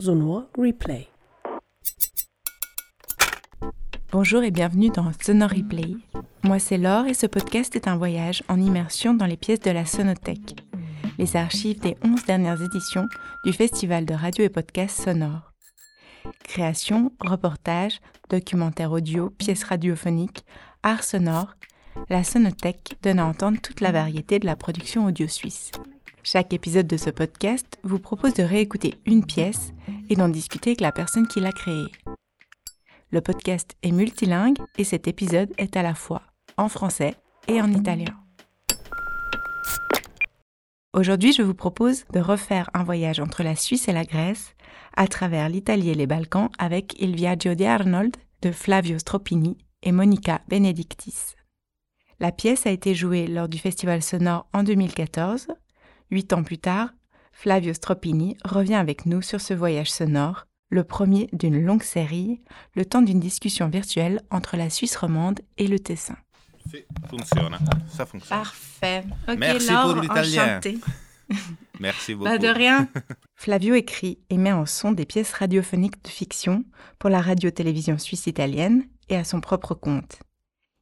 Replay. Bonjour et bienvenue dans Sonor Replay. Moi c'est Laure et ce podcast est un voyage en immersion dans les pièces de la Sonothèque, les archives des 11 dernières éditions du Festival de radio et podcast sonore. Création, reportage, documentaire audio, pièces radiophoniques, art sonore, la Sonothèque donne à entendre toute la variété de la production audio suisse. Chaque épisode de ce podcast vous propose de réécouter une pièce et d'en discuter avec la personne qui l'a créée. Le podcast est multilingue et cet épisode est à la fois en français et en italien. Aujourd'hui, je vous propose de refaire un voyage entre la Suisse et la Grèce à travers l'Italie et les Balkans avec Il Viaggio di Arnold de Flavio Stropini et Monica Benedictis. La pièce a été jouée lors du Festival sonore en 2014. Huit ans plus tard, Flavio Stropini revient avec nous sur ce voyage sonore, le premier d'une longue série, le temps d'une discussion virtuelle entre la Suisse romande et le Tessin. Sì, funziona. Ça fonctionne. Parfait. Ok, Merci Laure, pour l'italien. Merci beaucoup. Pas de rien. Flavio écrit et met en son des pièces radiophoniques de fiction pour la radio-télévision suisse italienne et à son propre compte.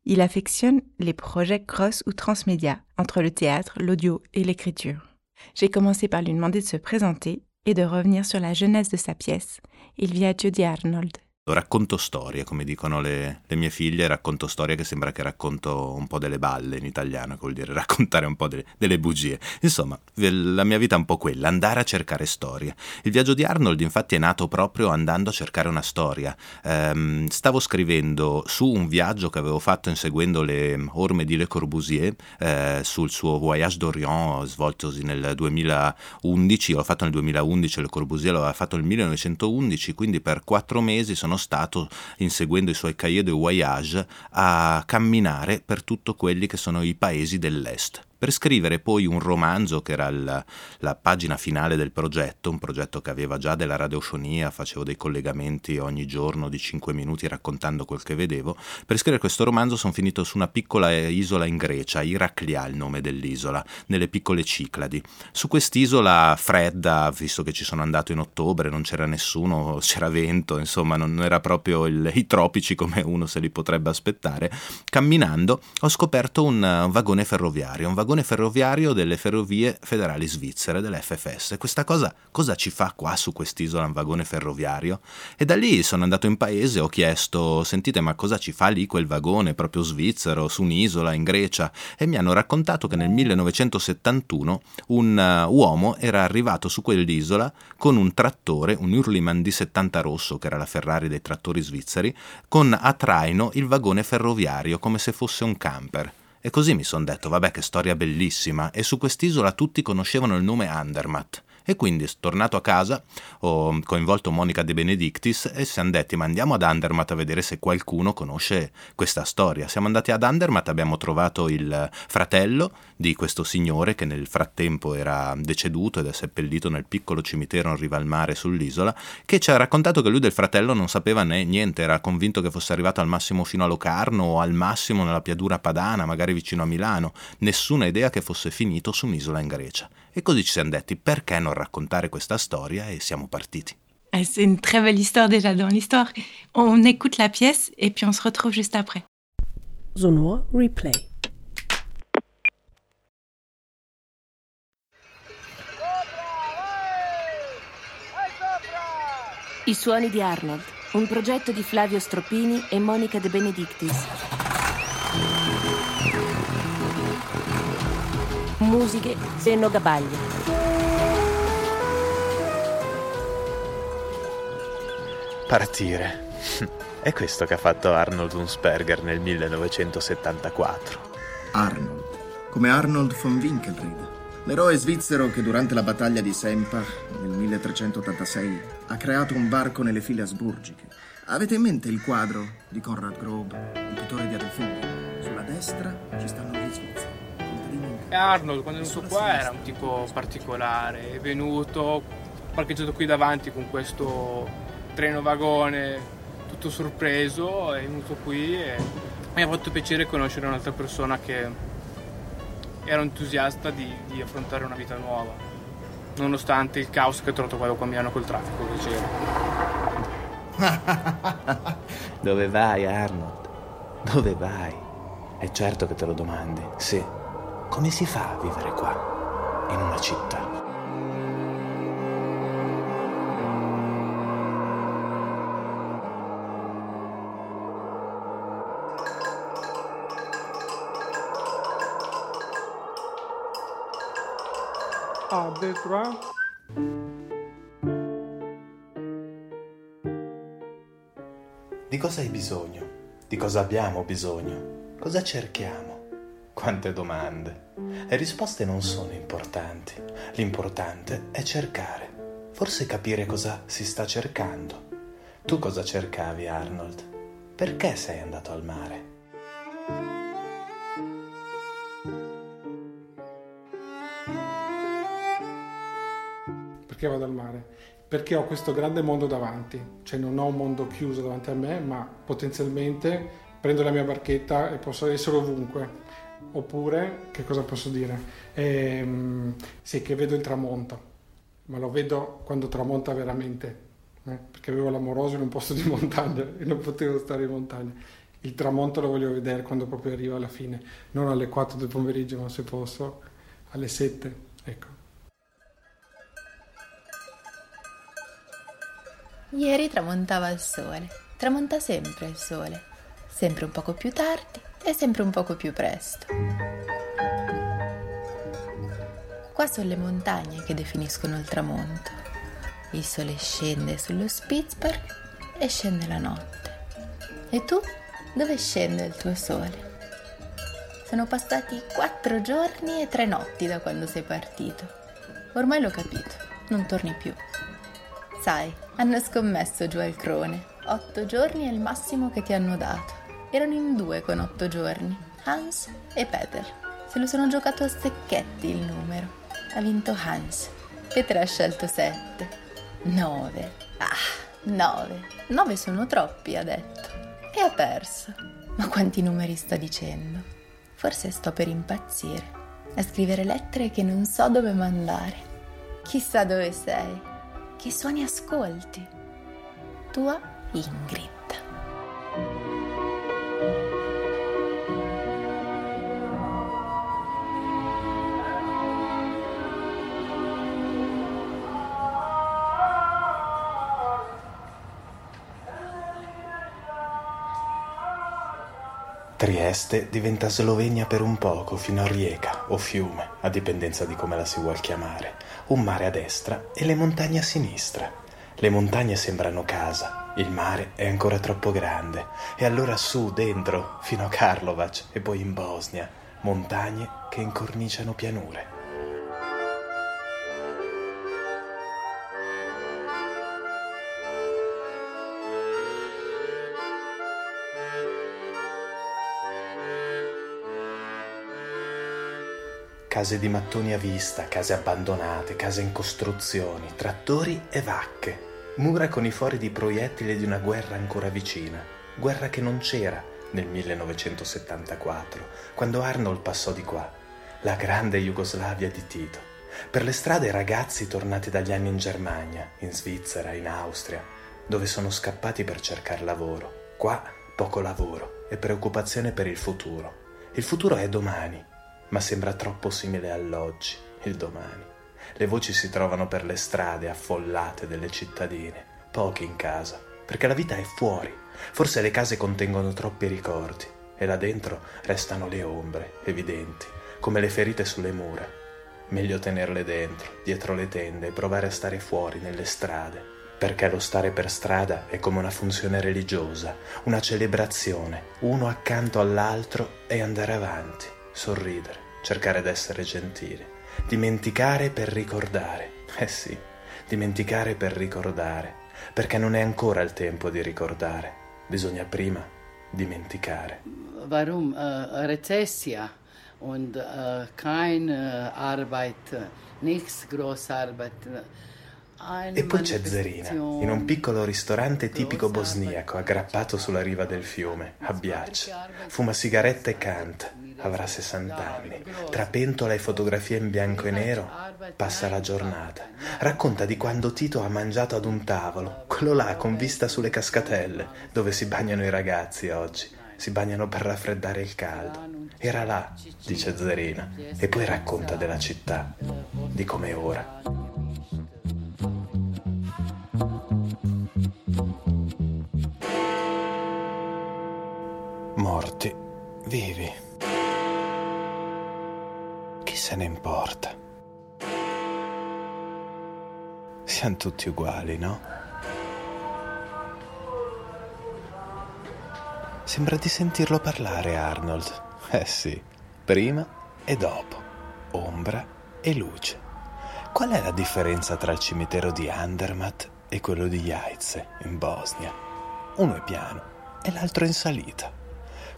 Il affectionne les projets cross ou transmédia entre le théâtre, l'audio et l'écriture. J'ai commencé par lui demander de se présenter et de revenir sur la jeunesse de sa pièce, Il Viaggio di Arnold. Racconto storie, come dicono le, le mie figlie, racconto storie che sembra che racconto un po' delle balle in italiano, che vuol dire raccontare un po' delle, delle bugie. Insomma, la mia vita è un po' quella, andare a cercare storie. Il viaggio di Arnold infatti è nato proprio andando a cercare una storia. Ehm, stavo scrivendo su un viaggio che avevo fatto inseguendo le orme di Le Corbusier, eh, sul suo Voyage d'Orient svoltosi nel 2011, l'ho fatto nel 2011, Le Corbusier l'aveva fatto nel 1911, quindi per quattro mesi sono stato, inseguendo i suoi cahiers de voyage, a camminare per tutti quelli che sono i paesi dell'Est per scrivere poi un romanzo che era il, la pagina finale del progetto, un progetto che aveva già della radiofonia, facevo dei collegamenti ogni giorno di 5 minuti raccontando quel che vedevo. Per scrivere questo romanzo sono finito su una piccola isola in Grecia, Iraklia il nome dell'isola, nelle piccole Cicladi. Su quest'isola fredda, visto che ci sono andato in ottobre, non c'era nessuno, c'era vento, insomma non era proprio il, i tropici come uno se li potrebbe aspettare, camminando ho scoperto un, un vagone ferroviario, un vagone vagone ferroviario delle ferrovie federali svizzere, dell'FFS. Questa cosa cosa ci fa qua su quest'isola un vagone ferroviario? E da lì sono andato in paese, ho chiesto, sentite ma cosa ci fa lì quel vagone proprio svizzero, su un'isola in Grecia? E mi hanno raccontato che nel 1971 un uh, uomo era arrivato su quell'isola con un trattore, un Hurliman di 70 rosso, che era la Ferrari dei trattori svizzeri, con a traino il vagone ferroviario come se fosse un camper. E così mi sono detto, vabbè che storia bellissima, e su quest'isola tutti conoscevano il nome Andermatt. E quindi, tornato a casa, ho coinvolto Monica De Benedictis e siamo detti, ma andiamo ad Andermatt a vedere se qualcuno conosce questa storia. Siamo andati ad Andermatt, abbiamo trovato il fratello di questo signore che nel frattempo era deceduto ed è seppellito nel piccolo cimitero in riva al mare sull'isola, che ci ha raccontato che lui del fratello non sapeva né niente, era convinto che fosse arrivato al massimo fino a Locarno o al massimo nella piadura padana, magari vicino a Milano, nessuna idea che fosse finito su un'isola in Grecia. E così ci siamo detti perché non raccontare questa storia e siamo partiti. Eh, C'est une très belle histoire déjà dans l'histoire. On écoute la pièce et puis on se retrouve juste après. Sonor Replay. I suoni di Arnold, un progetto di Flavio Stroppini e Monica De Benedictis. Musiche Benno Gabaglia. Partire. È questo che ha fatto Arnold Hunsberger nel 1974. Arnold, come Arnold von Winkelried, l'eroe svizzero che durante la battaglia di Sempach nel 1386 ha creato un varco nelle file asburgiche. Avete in mente il quadro di Conrad Grob, il pittore di Adelphi? Sulla destra ci stanno gli svizzeri. E Arnold quando è venuto qua era un tipo particolare, è venuto parcheggiato qui davanti con questo treno vagone tutto sorpreso, è venuto qui e mi ha fatto piacere conoscere un'altra persona che era entusiasta di, di affrontare una vita nuova. nonostante il caos che ho trovato quando a Milano col traffico che c'era. Dove vai, Arnold? Dove vai? È certo che te lo domandi, sì. Come si fa a vivere qua, in una città? Ah, Detroit. Di cosa hai bisogno? Di cosa abbiamo bisogno? Cosa cerchiamo? Quante domande. Le risposte non sono importanti. L'importante è cercare. Forse capire cosa si sta cercando. Tu cosa cercavi, Arnold? Perché sei andato al mare? Perché vado al mare? Perché ho questo grande mondo davanti, cioè non ho un mondo chiuso davanti a me, ma potenzialmente prendo la mia barchetta e posso essere ovunque. Oppure, che cosa posso dire? Ehm, sì, che vedo il tramonto, ma lo vedo quando tramonta veramente, eh? perché avevo l'amoroso in un posto di montagna e non potevo stare in montagna. Il tramonto lo voglio vedere quando proprio arriva alla fine, non alle 4 del pomeriggio, ma se posso alle 7, ecco. Ieri tramontava il sole, tramonta sempre il sole, sempre un poco più tardi e sempre un poco più presto. Qua sono le montagne che definiscono il tramonto. Il sole scende sullo Spitzberg e scende la notte. E tu? Dove scende il tuo sole? Sono passati quattro giorni e tre notti da quando sei partito. Ormai l'ho capito, non torni più. Sai, hanno scommesso giù al crone. Otto giorni è il massimo che ti hanno dato. Erano in due con otto giorni, Hans e Peter. Se lo sono giocato a secchetti il numero. Ha vinto Hans. Peter ha scelto sette. Nove. Ah, nove. Nove sono troppi, ha detto. E ha perso. Ma quanti numeri sto dicendo? Forse sto per impazzire. A scrivere lettere che non so dove mandare. Chissà dove sei che suoni ascolti. Tua Ingrid. Trieste diventa Slovenia per un poco fino a Rijeka o fiume, a dipendenza di come la si vuol chiamare, un mare a destra e le montagne a sinistra. Le montagne sembrano casa, il mare è ancora troppo grande e allora su, dentro, fino a Karlovac e poi in Bosnia, montagne che incorniciano pianure. Case di mattoni a vista, case abbandonate, case in costruzioni, trattori e vacche, mura con i fori di proiettili di una guerra ancora vicina, guerra che non c'era nel 1974, quando Arnold passò di qua, la grande Jugoslavia di Tito. Per le strade ragazzi tornati dagli anni in Germania, in Svizzera, in Austria, dove sono scappati per cercare lavoro. Qua poco lavoro e preoccupazione per il futuro. Il futuro è domani ma sembra troppo simile all'oggi, il domani. Le voci si trovano per le strade affollate delle cittadine, pochi in casa, perché la vita è fuori. Forse le case contengono troppi ricordi e là dentro restano le ombre, evidenti, come le ferite sulle mura. Meglio tenerle dentro, dietro le tende e provare a stare fuori, nelle strade, perché lo stare per strada è come una funzione religiosa, una celebrazione, uno accanto all'altro e andare avanti sorridere, cercare d'essere gentili, dimenticare per ricordare. Eh sì, dimenticare per ricordare, perché non è ancora il tempo di ricordare, bisogna prima dimenticare. Warum äh, Rezessia und äh, kein äh, Arbeit, nichts Großarbeit? E poi c'è Zerina, in un piccolo ristorante tipico bosniaco aggrappato sulla riva del fiume, a Biac. Fuma sigarette e canta. Avrà 60 anni. Tra pentola e fotografie in bianco e nero, passa la giornata. Racconta di quando Tito ha mangiato ad un tavolo, quello là con vista sulle cascatelle, dove si bagnano i ragazzi oggi. Si bagnano per raffreddare il caldo. Era là, dice Zerina, e poi racconta della città, di come è ora. Morti, vivi. Se ne importa? Siamo tutti uguali, no? Sembra di sentirlo parlare, Arnold. Eh sì, prima e dopo, ombra e luce. Qual è la differenza tra il cimitero di Andermatt e quello di Jajce, in Bosnia? Uno è piano e l'altro è in salita.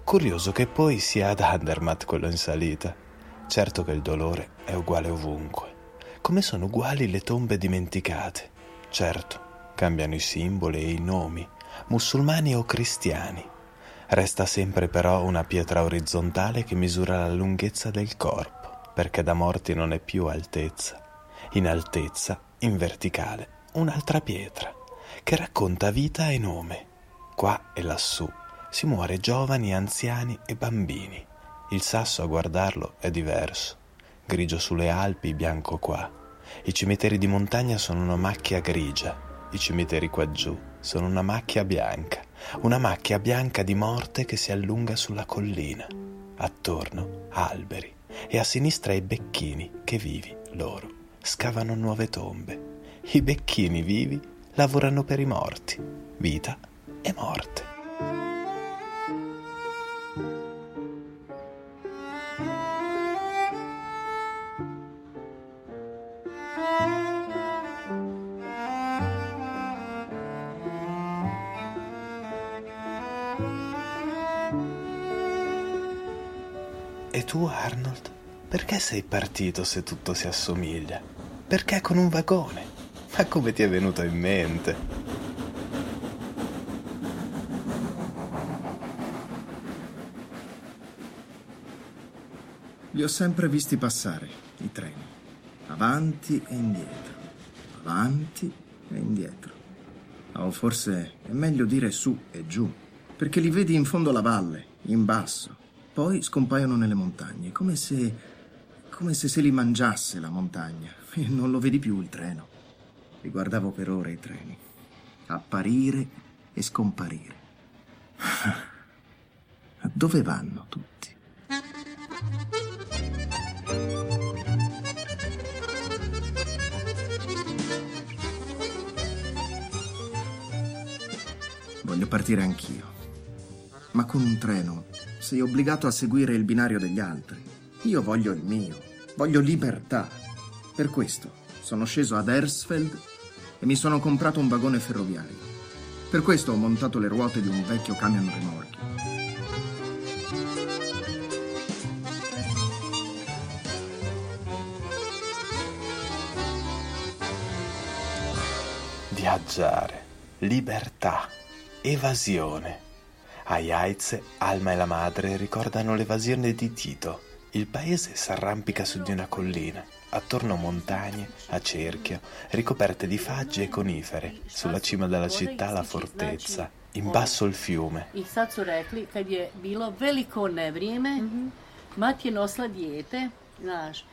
Curioso che poi sia ad Andermatt quello in salita. Certo che il dolore è uguale ovunque, come sono uguali le tombe dimenticate. Certo, cambiano i simboli e i nomi, musulmani o cristiani. Resta sempre però una pietra orizzontale che misura la lunghezza del corpo, perché da morti non è più altezza. In altezza, in verticale, un'altra pietra, che racconta vita e nome. Qua e lassù si muore giovani, anziani e bambini. Il sasso a guardarlo è diverso. Grigio sulle Alpi, bianco qua. I cimiteri di montagna sono una macchia grigia. I cimiteri qua giù sono una macchia bianca. Una macchia bianca di morte che si allunga sulla collina. Attorno alberi e a sinistra i becchini che vivi loro scavano nuove tombe. I becchini vivi lavorano per i morti. Vita e morte. E tu, Arnold, perché sei partito se tutto si assomiglia? Perché con un vagone? Ma come ti è venuto in mente? Li ho sempre visti passare, i treni, avanti e indietro, avanti e indietro. O forse è meglio dire su e giù, perché li vedi in fondo alla valle, in basso, poi scompaiono nelle montagne, come se come se se li mangiasse la montagna e non lo vedi più il treno. Li guardavo per ore i treni, apparire e scomparire. Dove vanno tutti? Voglio partire anch'io. Ma con un treno sei obbligato a seguire il binario degli altri. Io voglio il mio, voglio libertà. Per questo sono sceso ad Ersfeld e mi sono comprato un vagone ferroviario. Per questo ho montato le ruote di un vecchio camion rimorchi. Viaggiare, libertà, evasione. A Jaize, Alma e la madre ricordano l'evasione di Tito. Il paese s'arrampica su di una collina, attorno montagne, a cerchio, ricoperte di faggi e conifere. Sulla cima della città la fortezza, in basso il fiume. I sad su rekli, kad je bilo veliko nevrijeme, mati je nosila dijete, znaš,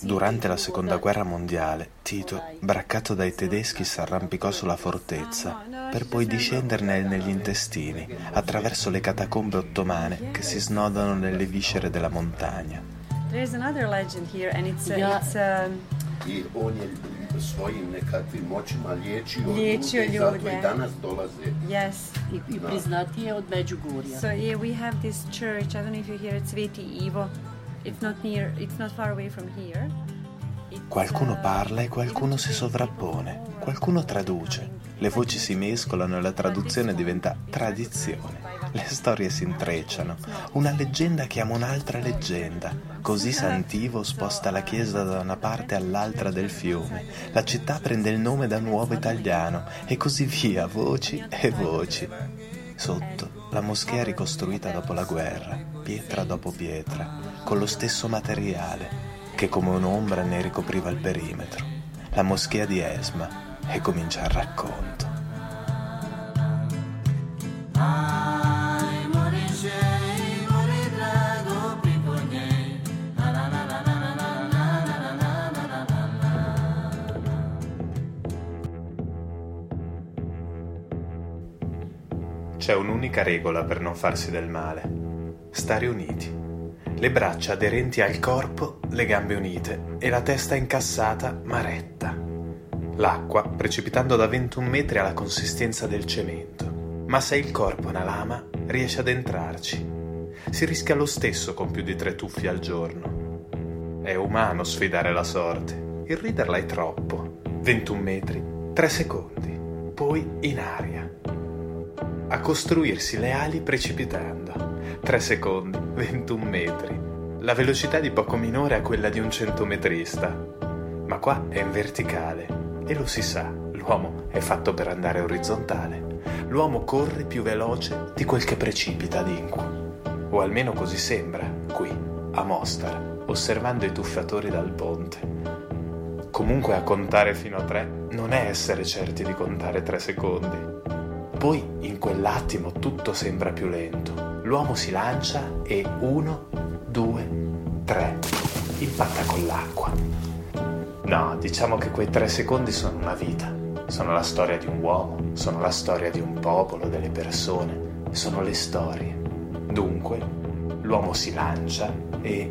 Durante la seconda guerra mondiale, Tito, braccato dai tedeschi, s'arrampicò sulla fortezza per poi discenderne negli intestini, attraverso le catacombe ottomane che si snodano nelle viscere della montagna. There's another legend here and it's, uh, Ja. it's um, I on je svojim nekakvim moćima liječio, Liječio ljude i zato ljude. i danas dolaze. yes. I, i priznatije od Međugorja. So yeah, we have this church. I don't know if you hear it, Sveti Ivo. Near. It's, Qualcuno uh, parla e qualcuno si sovrappone, qualcuno traduce. Le voci si mescolano e la traduzione diventa tradizione. Le storie si intrecciano. Una leggenda chiama un'altra leggenda. Così Santivo sposta la chiesa da una parte all'altra del fiume. La città prende il nome da Nuovo Italiano e così via, voci e voci. Sotto, la moschea ricostruita dopo la guerra, pietra dopo pietra, con lo stesso materiale. che come un'ombra ne ricopriva il perimetro, la moschea di Esma, e comincia il racconto. C'è un'unica regola per non farsi del male. Stare uniti. Le braccia aderenti al corpo, le gambe unite e la testa incassata ma retta. L'acqua, precipitando da 21 metri, ha la consistenza del cemento. Ma se il corpo è una lama, riesce ad entrarci. Si rischia lo stesso con più di tre tuffi al giorno. È umano sfidare la sorte. Irriderla è troppo. 21 metri, 3 secondi, poi in aria a costruirsi le ali precipitando. 3 secondi, 21 metri. La velocità di poco minore a quella di un centometrista. Ma qua è in verticale e lo si sa, l'uomo è fatto per andare orizzontale. L'uomo corre più veloce di quel che precipita ad inqua. O almeno così sembra, qui, a Mostar, osservando i tuffatori dal ponte. Comunque a contare fino a tre non è essere certi di contare tre secondi. Poi in quell'attimo tutto sembra più lento. L'uomo si lancia e uno, due, tre. Impatta con l'acqua. No, diciamo che quei tre secondi sono una vita. Sono la storia di un uomo, sono la storia di un popolo, delle persone, sono le storie. Dunque, l'uomo si lancia e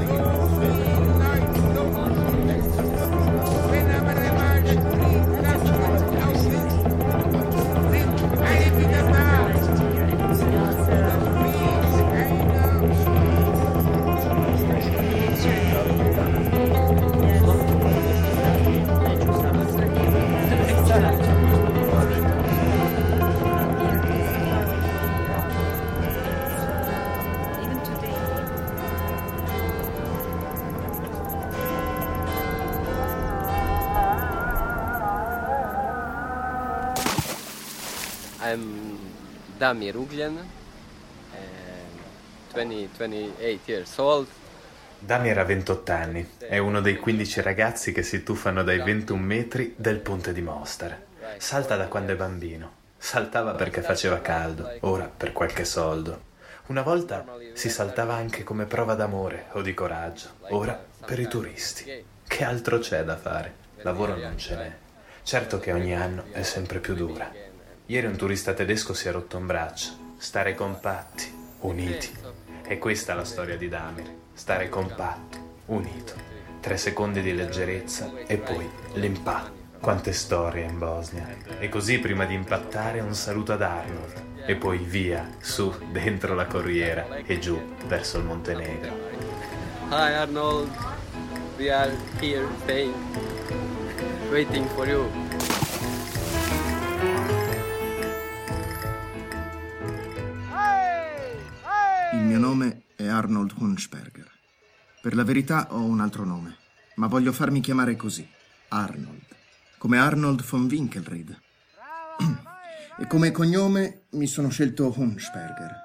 Damir Ugljen, and 20, 28 years old. Damir ha 28 anni, è uno dei 15 ragazzi che si tuffano dai 21 metri del ponte di Mostar. Salta da quando è bambino. Saltava perché faceva caldo, ora per qualche soldo. Una volta si saltava anche come prova d'amore o di coraggio, ora per i turisti. Che altro c'è da fare? Lavoro non ce n'è. Certo che ogni anno è sempre più dura. Ieri un turista tedesco si è rotto un braccio. Stare compatti, uniti. E questa è la storia di Damir. Stare compatto, unito. Tre secondi di leggerezza e poi l'impatto. Quante storie in Bosnia. E così prima di impattare un saluto ad Arnold. E poi via, su, dentro la corriera e giù verso il Montenegro. Hi Arnold, we are here staying, waiting for you. Il mio nome è Arnold Hunschberger. Per la verità ho un altro nome, ma voglio farmi chiamare così, Arnold, come Arnold von Winkelried. E come cognome mi sono scelto Hunschberger,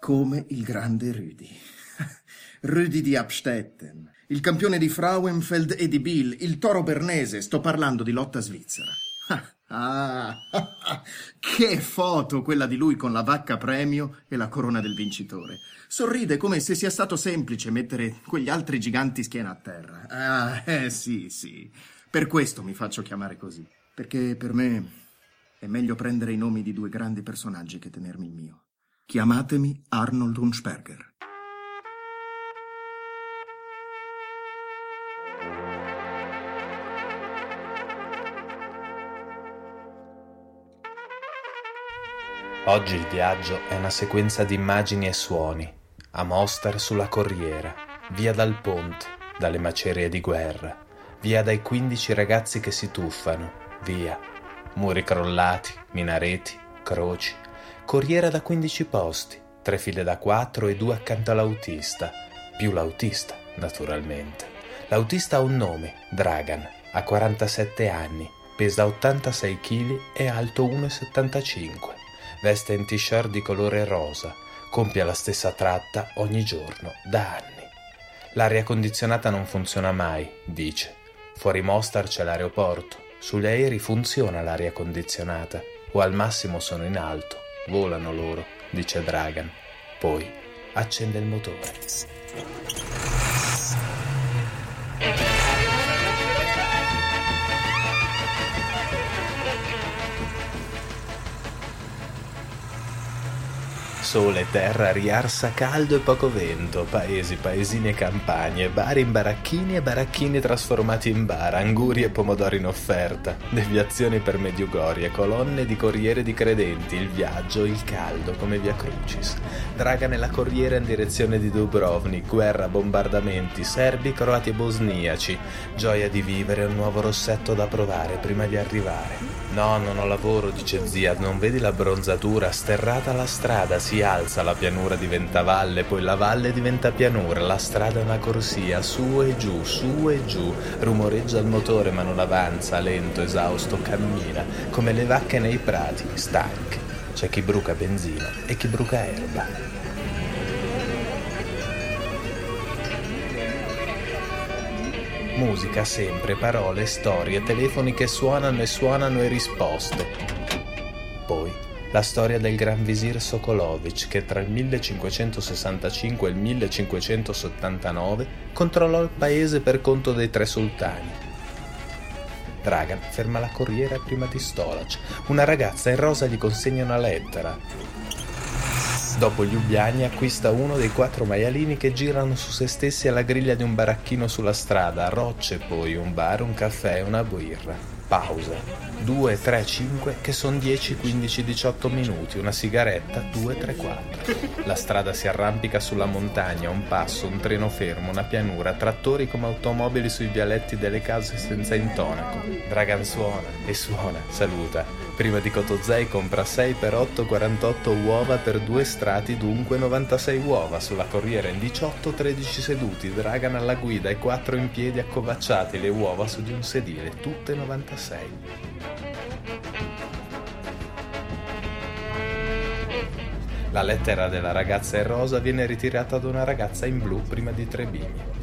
come il grande Rüdi. Rüdi di Abstetten, il campione di Frauenfeld e di Bill, il toro bernese, sto parlando di lotta svizzera. Ah, che foto quella di lui con la vacca premio e la corona del vincitore. Sorride come se sia stato semplice mettere quegli altri giganti schiena a terra. Ah, eh sì, sì. Per questo mi faccio chiamare così. Perché per me è meglio prendere i nomi di due grandi personaggi che tenermi il mio. Chiamatemi Arnold Hunsperger. Oggi il viaggio è una sequenza di immagini e suoni. A Mostar sulla corriera, via dal ponte, dalle macerie di guerra, via dai 15 ragazzi che si tuffano, via. Muri crollati, minareti, croci. Corriera da 15 posti, tre file da 4 e due accanto all'autista. Più l'autista, naturalmente. L'autista ha un nome, Dragan, ha 47 anni, pesa 86 kg e alto 1,75 veste in t-shirt di colore rosa, compie la stessa tratta ogni giorno, da anni. L'aria condizionata non funziona mai, dice. Fuori Mostar c'è l'aeroporto, sugli aerei funziona l'aria condizionata, o al massimo sono in alto, volano loro, dice Dragan. Poi accende il motore. Sole, terra, riarsa, caldo e poco vento, paesi, paesini e campagne, bar in baracchini e baracchini trasformati in bar, anguri e pomodori in offerta, deviazioni per Medjugorje, colonne di corriere di credenti, il viaggio, il caldo come via Crucis, draga nella corriera in direzione di Dubrovnik, guerra, bombardamenti, serbi, croati e bosniaci, gioia di vivere, un nuovo rossetto da provare prima di arrivare. No, non ho lavoro, dice zia, non vedi la bronzatura, sterrata la strada, si alza, la pianura diventa valle, poi la valle diventa pianura, la strada è una corsia, su e giù, su e giù, rumoreggia il motore ma non avanza, lento, esausto, cammina, come le vacche nei prati, stanche. C'è chi bruca benzina e chi bruca erba. Musica sempre, parole, storie, telefoni che suonano e suonano e risposte. Poi la storia del Gran Visir Sokolovic che tra il 1565 e il 1579 controllò il paese per conto dei tre sultani. Dragan ferma la corriera prima di Stolac. Una ragazza in rosa gli consegna una lettera. Dopo gli Ubiani acquista uno dei quattro maialini che girano su se stessi alla griglia di un baracchino sulla strada, rocce poi, un bar, un caffè, una birra. Pausa. 2, 3, 5 che sono 10, 15, 18 minuti, una sigaretta, 2, 3, 4. La strada si arrampica sulla montagna, un passo, un treno fermo, una pianura, trattori come automobili sui vialetti delle case senza intonaco. Dragan suona e suona, saluta. Prima di Cotozei compra 6 per 8, 48 uova per due strati, dunque 96 uova. Sulla corriera in 18, 13 seduti, Dragan alla guida e 4 in piedi accovacciati, le uova su di un sedile, tutte 96. La lettera della ragazza in rosa viene ritirata da una ragazza in blu prima di Trevigne.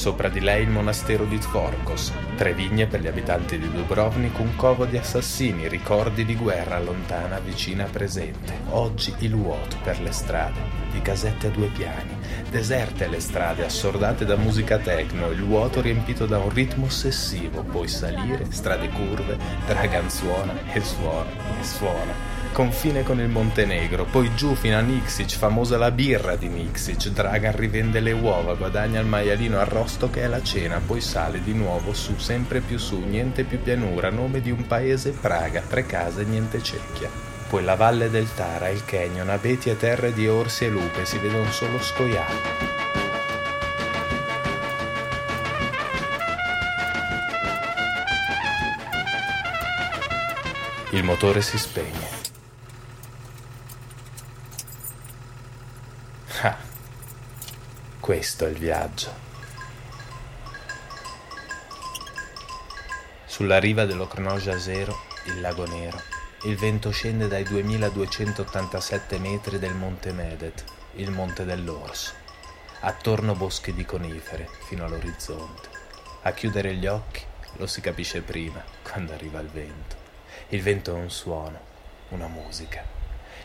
Sopra di lei il monastero di Tvorkos, tre vigne per gli abitanti di Dubrovnik, un covo di assassini, ricordi di guerra lontana, vicina, presente. Oggi il vuoto per le strade, di casette a due piani, deserte le strade assordate da musica techno, il vuoto riempito da un ritmo ossessivo, poi salire, strade curve, Dragan suona e suona e suona confine con il Montenegro, poi giù fino a Nixic, famosa la birra di Nixic, Dragan rivende le uova, guadagna il maialino arrosto che è la cena, poi sale di nuovo su, sempre più su, niente più pianura, nome di un paese Praga, tre case, niente cecchia. Poi la valle del Tara, il canyon, abeti e terre di orsi e lupe, si vedono solo scoiati. Il motore si spegne. Questo è il viaggio. Sulla riva dell'Ocnoja Zero, il lago nero, il vento scende dai 2287 metri del monte Medet, il monte dell'Orso. Attorno boschi di conifere fino all'orizzonte. A chiudere gli occhi lo si capisce prima, quando arriva il vento. Il vento è un suono, una musica.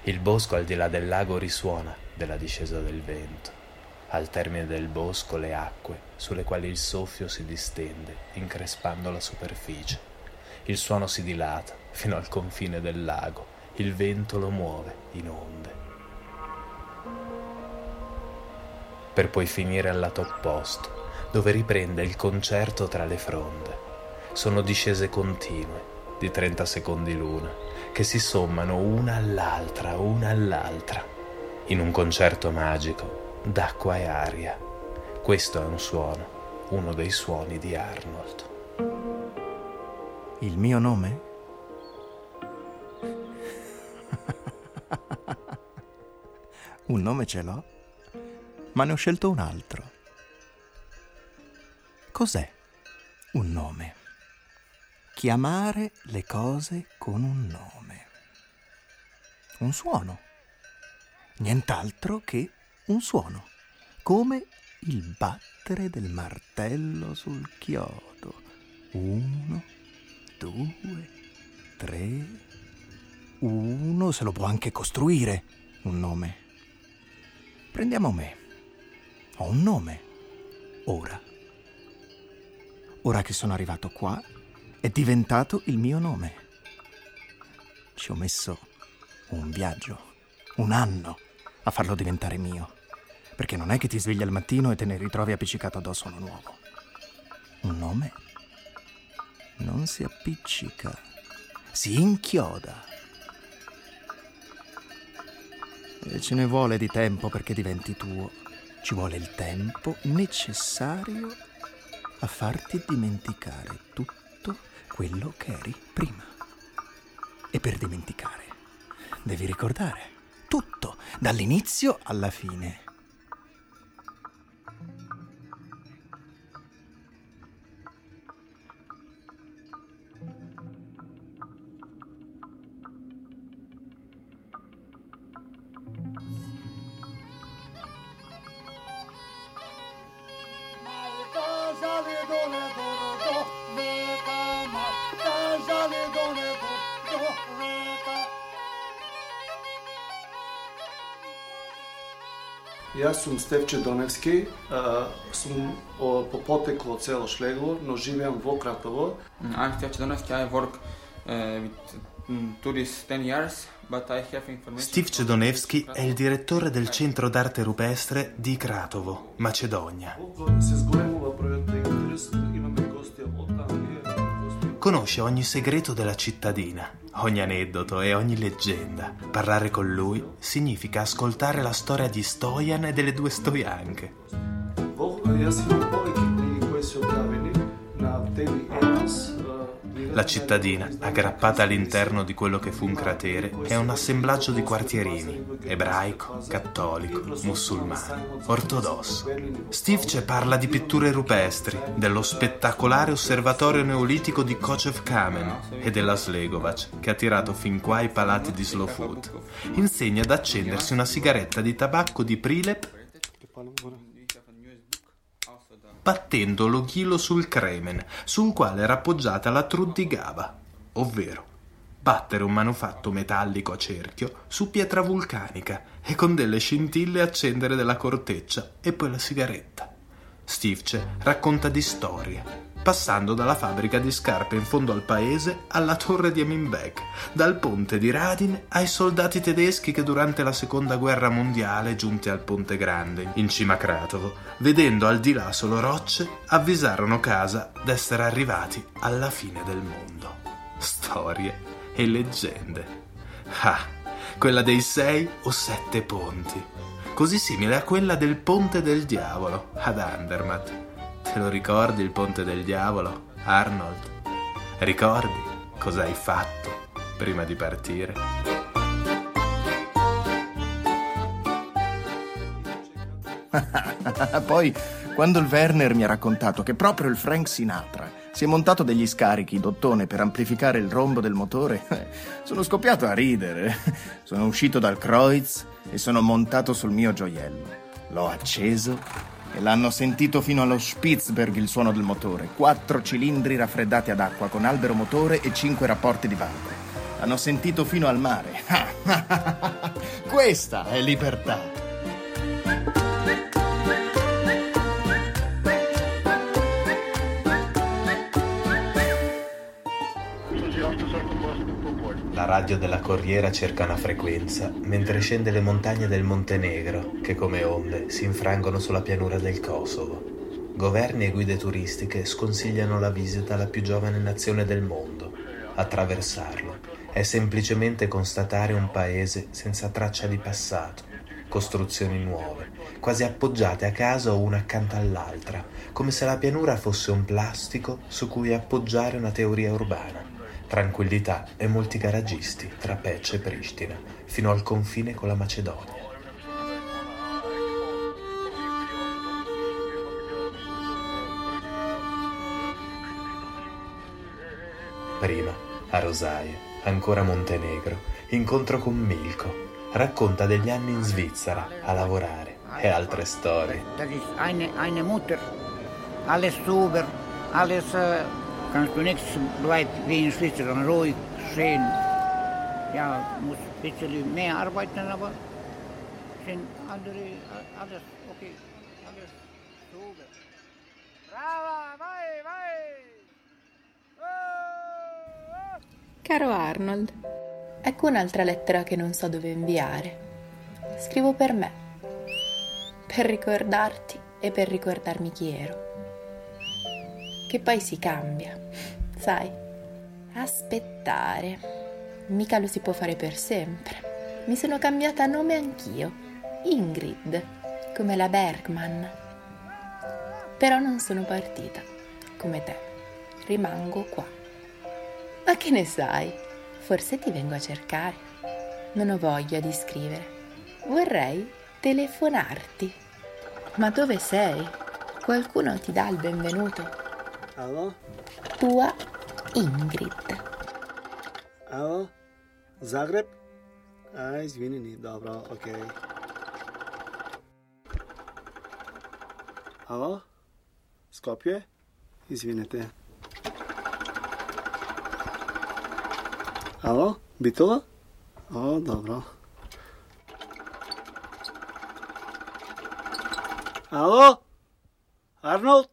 Il bosco al di là del lago risuona della discesa del vento. Al termine del bosco le acque sulle quali il soffio si distende, increspando la superficie. Il suono si dilata fino al confine del lago, il vento lo muove in onde. per poi finire al lato opposto, dove riprende il concerto tra le fronde. Sono discese continue, di 30 secondi l'una, che si sommano una all'altra, una all'altra, in un concerto magico d'acqua e aria. Questo è un suono, uno dei suoni di Arnold. Il mio nome? un nome ce l'ho, ma ne ho scelto un altro. Cos'è un nome? Chiamare le cose con un nome. Un suono. Nient'altro che un suono, come il battere del martello sul chiodo. Uno, due, tre. Uno se lo può anche costruire un nome. Prendiamo me. Ho un nome. Ora. Ora che sono arrivato qua, è diventato il mio nome. Ci ho messo un viaggio, un anno a farlo diventare mio. Perché non è che ti svegli al mattino e te ne ritrovi appiccicato addosso uno nuovo. Un nome non si appiccica, si inchioda. E ce ne vuole di tempo perché diventi tuo. Ci vuole il tempo necessario a farti dimenticare tutto quello che eri prima. E per dimenticare devi ricordare tutto, dall'inizio alla fine. сум Стевче Доневски, а, сум о, по потекло од село Шлегло, но живеам во Кратово. I'm Stevče Donetski, I work uh, with mm, tourists 10 years, but I have information... Steve Cedonevski è il direttore del centro d'arte rupestre di Kratovo, Macedonia. Се зголемува бројот на интерес, имаме гости од таму. Conosce ogni segreto della cittadina, ogni aneddoto e ogni leggenda. Parlare con lui significa ascoltare la storia di Stojan e delle due Stojanche. La cittadina, aggrappata all'interno di quello che fu un cratere, è un assemblaggio di quartierini, ebraico, cattolico, musulmano, ortodosso. Stivce parla di pitture rupestri, dello spettacolare osservatorio neolitico di Kochev Kamen e della Slegovac, che ha tirato fin qua i palati di Slow Food. Insegna ad accendersi una sigaretta di tabacco di Prilep battendo l'ochilo sul cremen, sul quale era appoggiata la truddigava, ovvero battere un manufatto metallico a cerchio su pietra vulcanica e con delle scintille accendere della corteccia e poi la sigaretta. Stivce racconta di storie, passando dalla fabbrica di scarpe in fondo al paese alla torre di Eminbek, dal ponte di Radin ai soldati tedeschi che durante la seconda guerra mondiale, giunti al Ponte Grande, in cima a Kratovo, vedendo al di là solo rocce, avvisarono casa d'essere arrivati alla fine del mondo. Storie e leggende. Ah, quella dei sei o sette ponti, così simile a quella del Ponte del Diavolo ad Andermatt. Te lo ricordi il Ponte del Diavolo, Arnold? Ricordi cosa hai fatto prima di partire? Poi, quando il Werner mi ha raccontato che proprio il Frank Sinatra si è montato degli scarichi d'ottone per amplificare il rombo del motore, sono scoppiato a ridere. Sono uscito dal Kreuz e sono montato sul mio gioiello. L'ho acceso e l'hanno sentito fino allo Spitzberg il suono del motore. Quattro cilindri raffreddati ad acqua con albero motore e cinque rapporti di valve. L'hanno sentito fino al mare. Questa è libertà. Radio della corriera cerca una frequenza mentre scende le montagne del Montenegro che come onde si infrangono sulla pianura del Kosovo. Governi e guide turistiche sconsigliano la visita alla più giovane nazione del mondo. Attraversarlo è semplicemente constatare un paese senza traccia di passato, costruzioni nuove, quasi appoggiate a caso una accanto all'altra, come se la pianura fosse un plastico su cui appoggiare una teoria urbana. Tranquillità e molti garagisti tra Pecce e Pristina, fino al confine con la Macedonia. Prima, a Rosaie, ancora Montenegro, incontro con Milko. Racconta degli anni in Svizzera a lavorare e altre storie. Das ist eine, eine Mutter. Alles super, alles äh, kannst du nichts weit wie in Switzerland, ruhig, schön. Ja, muss ein bisschen mehr arbeiten, aber sind andere, alles okay, alles super. Brava, vai, vai! Caro Arnold, ecco un'altra lettera che non so dove inviare. Scrivo per me, per ricordarti e per ricordarmi chi ero. Che poi si cambia, sai? Aspettare. Mica lo si può fare per sempre. Mi sono cambiata nome anch'io. Ingrid, come la Bergman. Però non sono partita, come te. Rimango qua. Ma che ne sai? Forse ti vengo a cercare. Non ho voglia di scrivere. Vorrei telefonarti. Ma dove sei? Qualcuno ti dà il benvenuto? Alo? Tua Ingrid. Alo? Zagreb? Aj, izvini, ni, dobro, okej. Okay. Skopje? Izvinite. Alo? Bitola? O, dobro. Alo? Arnold?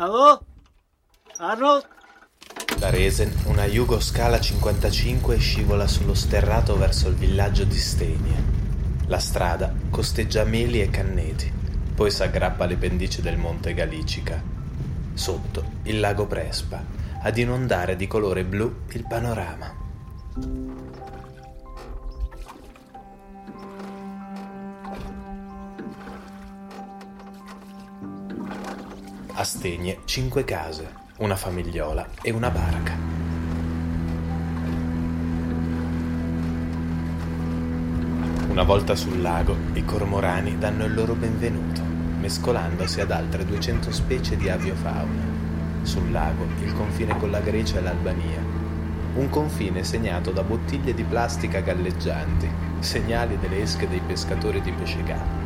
Alo? Arnold? Da Resen una Jugo Scala 55 scivola sullo sterrato verso il villaggio di Stenia. La strada costeggia meli e canneti, poi s'aggrappa alle pendici del monte Galicica. Sotto il lago Prespa, ad inondare di colore blu il panorama. A Stegne cinque case, una famigliola e una barca. Una volta sul lago, i cormorani danno il loro benvenuto, mescolandosi ad altre 200 specie di aviofauna. Sul lago, il confine con la Grecia e l'Albania. Un confine segnato da bottiglie di plastica galleggianti, segnali delle esche dei pescatori di pesce gatto.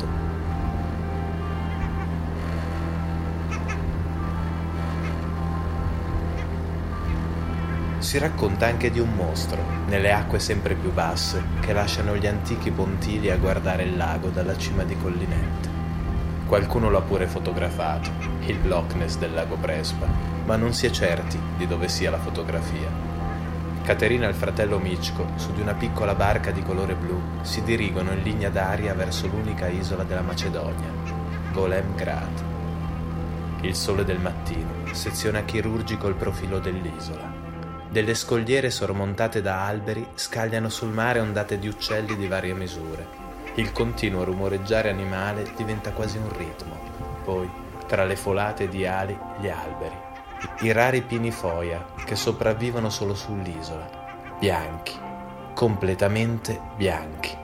Si racconta anche di un mostro, nelle acque sempre più basse, che lasciano gli antichi pontili a guardare il lago dalla cima di collinette. Qualcuno l'ha pure fotografato, il Loch Ness del lago Prespa, ma non si è certi di dove sia la fotografia. Caterina e il fratello Michko, su di una piccola barca di colore blu, si dirigono in linea d'aria verso l'unica isola della Macedonia, Golem Grad. Il sole del mattino seziona chirurgico il profilo dell'isola. Delle scogliere sormontate da alberi scagliano sul mare ondate di uccelli di varie misure. Il continuo rumoreggiare animale diventa quasi un ritmo. Poi, tra le folate di ali, gli alberi. I rari pini foia che sopravvivono solo sull'isola. Bianchi, completamente bianchi.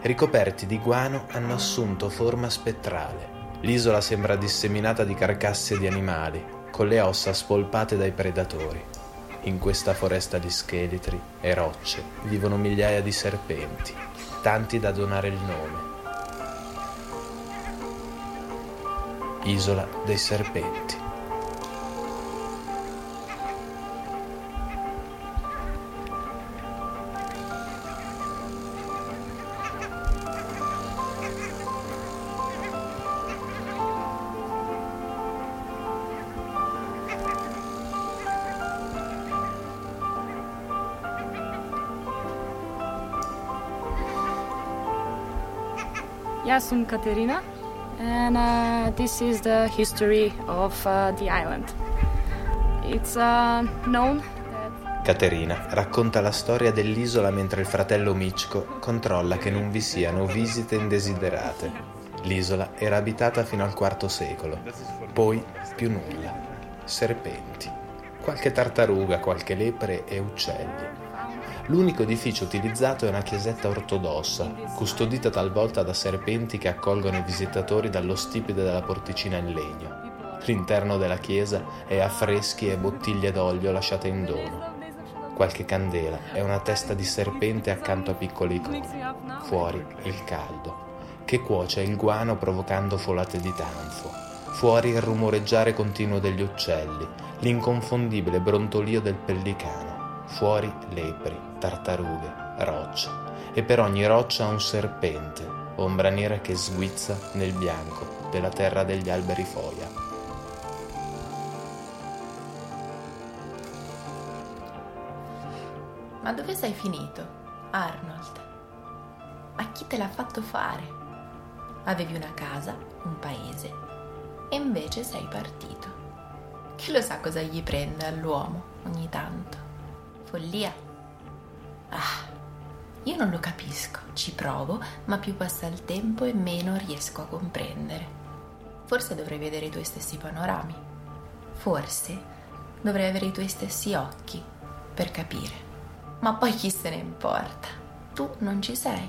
Ricoperti di guano hanno assunto forma spettrale. L'isola sembra disseminata di carcasse di animali, con le ossa spolpate dai predatori. In questa foresta di scheletri e rocce vivono migliaia di serpenti, tanti da donare il nome. Isola dei serpenti. Ja sam Katerina and uh, this is the history of uh, the island. It's uh, known Caterina racconta la storia dell'isola mentre il fratello Michko controlla che non vi siano visite indesiderate. L'isola era abitata fino al IV secolo, poi più nulla. Serpenti, qualche tartaruga, qualche lepre e uccelli. L'unico edificio utilizzato è una chiesetta ortodossa, custodita talvolta da serpenti che accolgono i visitatori dallo stipite della porticina in legno. L'interno della chiesa è affreschi e bottiglie d'olio lasciate in dono qualche candela e una testa di serpente accanto a piccole icone. Fuori il caldo, che cuoce il guano provocando folate di tanfo. Fuori il rumoreggiare continuo degli uccelli, l'inconfondibile brontolio del pellicano. Fuori lepri, tartarughe, rocce. E per ogni roccia un serpente, ombra nera che sguizza nel bianco della terra degli alberi foia. Ma dove sei finito, Arnold? A chi te l'ha fatto fare? Avevi una casa, un paese, e invece sei partito. Chi lo sa cosa gli prende all'uomo ogni tanto? Follia? Ah, io non lo capisco, ci provo, ma più passa il tempo e meno riesco a comprendere. Forse dovrei vedere i tuoi stessi panorami. Forse dovrei avere i tuoi stessi occhi per capire. Ma poi chi se ne importa? Tu non ci sei.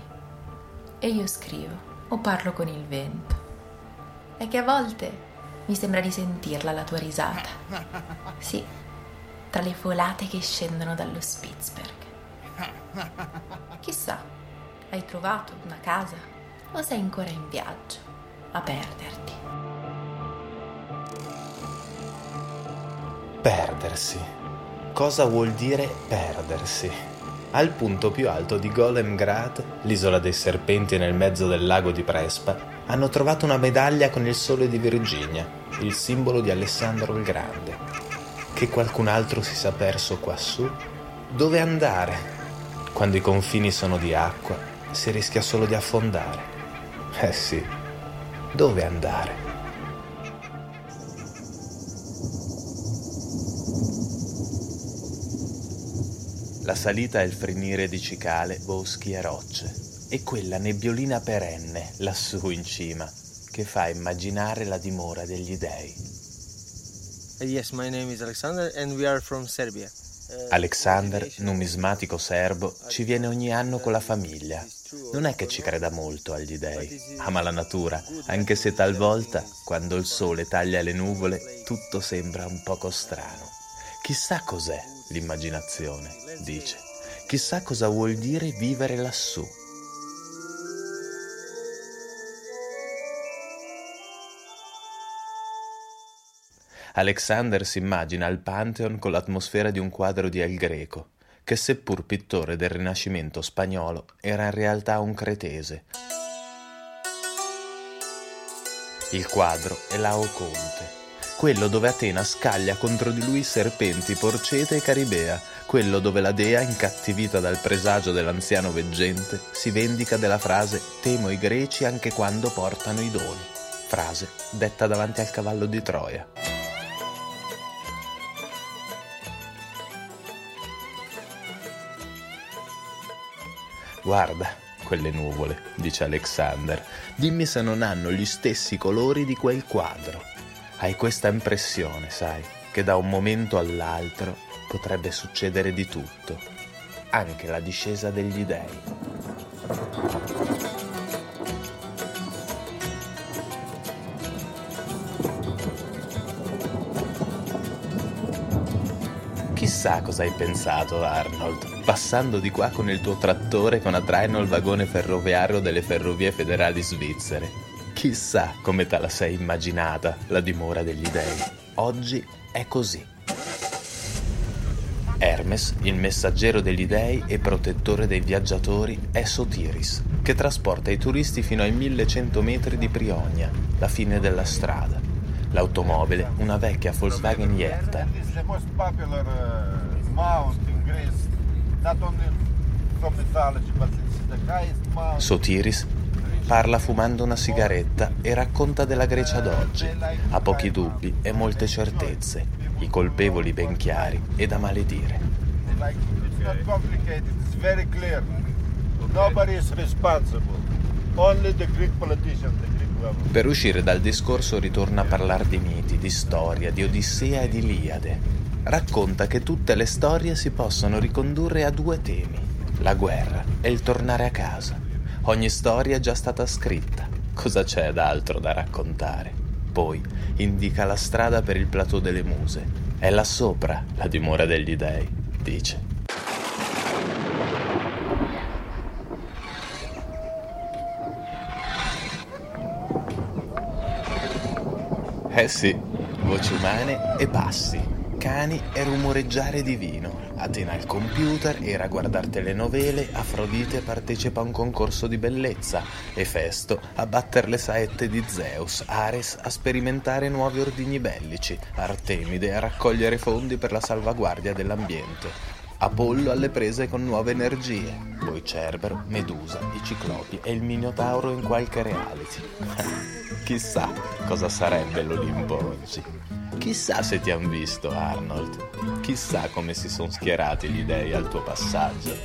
E io scrivo o parlo con il vento. È che a volte mi sembra di sentirla la tua risata. Sì, tra le folate che scendono dallo Spitzberg. Chissà, hai trovato una casa o sei ancora in viaggio a perderti? Perdersi. Cosa vuol dire perdersi? Al punto più alto di Golemgrad, l'isola dei serpenti nel mezzo del lago di Prespa, hanno trovato una medaglia con il sole di Virginia, il simbolo di Alessandro il Grande. Che qualcun altro si sia perso quassù? Dove andare? Quando i confini sono di acqua, si rischia solo di affondare. Eh sì, dove andare? La salita è il frenire di cicale, boschi e rocce, e quella nebbiolina perenne lassù in cima che fa immaginare la dimora degli dei. Yes, my name is Alexander and we are from Serbia. Alexander, numismatico serbo, ci viene ogni anno con la famiglia. Non è che ci creda molto agli dei, ama la natura, anche se talvolta, quando il sole taglia le nuvole, tutto sembra un poco strano. Chissà cos'è l'immaginazione, dice. Chissà cosa vuol dire vivere lassù. Alexander si immagina il Pantheon con l'atmosfera di un quadro di El Greco, che seppur pittore del Rinascimento spagnolo era in realtà un cretese. Il quadro è Laoconte, quello dove Atena scaglia contro di lui serpenti, porcete e caribea, quello dove la dea, incattivita dal presagio dell'anziano veggente, si vendica della frase temo i greci anche quando portano i doni, frase detta davanti al cavallo di Troia. Guarda, quelle nuvole, dice Alexander, dimmi se non hanno gli stessi colori di quel quadro. Hai questa impressione, sai, che da un momento all'altro potrebbe succedere di tutto, anche la discesa degli dèi. Chissà cosa hai pensato, Arnold, passando di qua con il tuo trattore con a traino il vagone ferroviario delle ferrovie federali svizzere. Chissà come te la sei immaginata, la dimora degli dei. Oggi è così. Hermes, il messaggero degli dei e protettore dei viaggiatori, è Sotiris, che trasporta i turisti fino ai 1100 metri di Prionia, la fine della strada. L'automobile, una vecchia Volkswagen Jetta. Sotiris parla fumando una sigaretta e racconta della Grecia d'oggi. Ha pochi dubbi e molte certezze, i colpevoli ben chiari e da maledire. Per uscire dal discorso ritorna a parlare di miti, di storia, di Odissea e di Iliade. Racconta che tutte le storie si possono ricondurre a due temi, la guerra e il tornare a casa. Ogni storia è già stata scritta, cosa c'è d'altro da raccontare? Poi indica la strada per il plateau delle muse. È là sopra la dimora degli dei, dice. Eh sì, voci umane e passi, cani e rumoreggiare di vino. Atena al computer, era a guardare telenovele, Afrodite partecipa a un concorso di bellezza, Efesto a battere le saette di Zeus, Ares a sperimentare nuovi ordigni bellici, Artemide a raccogliere fondi per la salvaguardia dell'ambiente. Apollo alle prese con nuove energie, poi Cerbero, Medusa, i Ciclopi e il Minotauro in qualche reality. Chissà cosa sarebbe l'Olimpo oggi. Chissà se ti han visto, Arnold. Chissà come si sono schierati gli dei al tuo passaggio.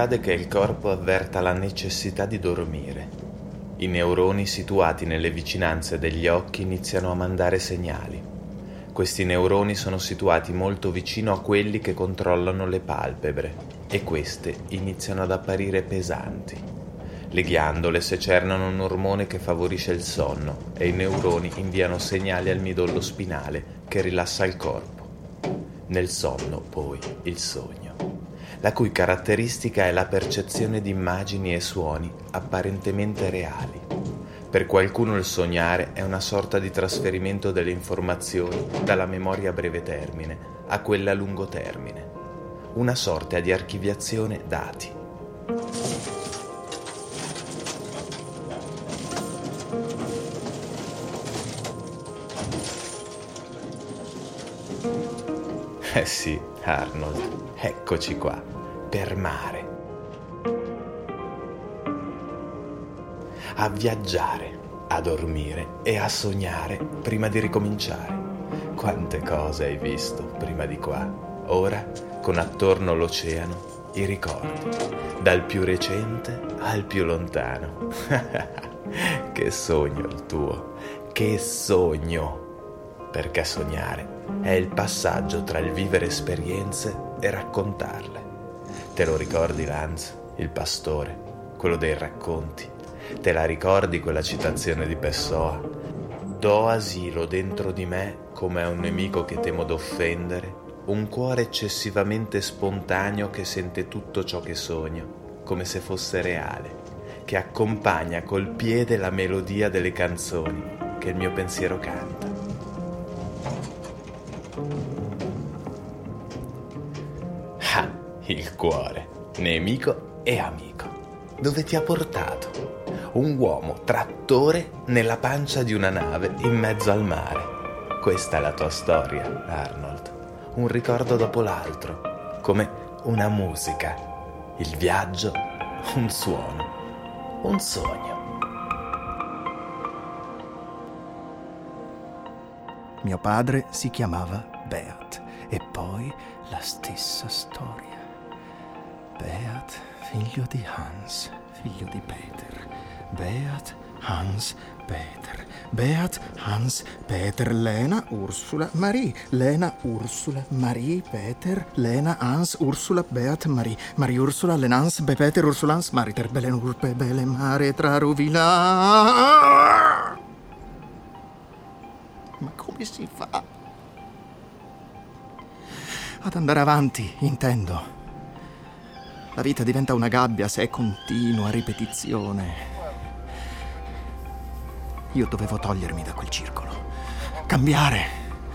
Accade che il corpo avverta la necessità di dormire. I neuroni situati nelle vicinanze degli occhi iniziano a mandare segnali. Questi neuroni sono situati molto vicino a quelli che controllano le palpebre e queste iniziano ad apparire pesanti. Le ghiandole secernano un ormone che favorisce il sonno e i neuroni inviano segnali al midollo spinale che rilassa il corpo. Nel sonno, poi, il sogno la cui caratteristica è la percezione di immagini e suoni apparentemente reali. Per qualcuno il sognare è una sorta di trasferimento delle informazioni dalla memoria a breve termine a quella a lungo termine, una sorta di archiviazione dati. Eh sì, Arnold, eccoci qua, per mare. A viaggiare, a dormire e a sognare prima di ricominciare. Quante cose hai visto prima di qua. Ora, con attorno l'oceano, i ricordi, dal più recente al più lontano. che sogno il tuo, che sogno! Perché sognare è il passaggio tra il vivere esperienze e raccontarle. Te lo ricordi, Lance, il pastore, quello dei racconti? Te la ricordi quella citazione di Pessoa? Do asilo dentro di me come a un nemico che temo d'offendere, un cuore eccessivamente spontaneo che sente tutto ciò che sogno, come se fosse reale, che accompagna col piede la melodia delle canzoni che il mio pensiero canta. Il cuore, nemico e amico. Dove ti ha portato? Un uomo trattore nella pancia di una nave in mezzo al mare. Questa è la tua storia, Arnold. Un ricordo dopo l'altro, come una musica. Il viaggio, un suono, un sogno. Mio padre si chiamava Beat e poi la stessa storia. Beat, figlio di Hans, figlio di Peter. Beat, Hans, Peter. Beat, Hans, Peter, Lena, Ursula, Marie. Lena, Ursula, Marie, Peter, Lena, Hans, Ursula, Beat, Marie. Marie, Ursula, Lenans, Be, Peter, Ursulans, Mariter, Belen, Urpe, Bele, Mare, Traruvila. Ma come si fa? Ad andare avanti, intendo. La vita diventa una gabbia se è continua ripetizione. Io dovevo togliermi da quel circolo. Cambiare.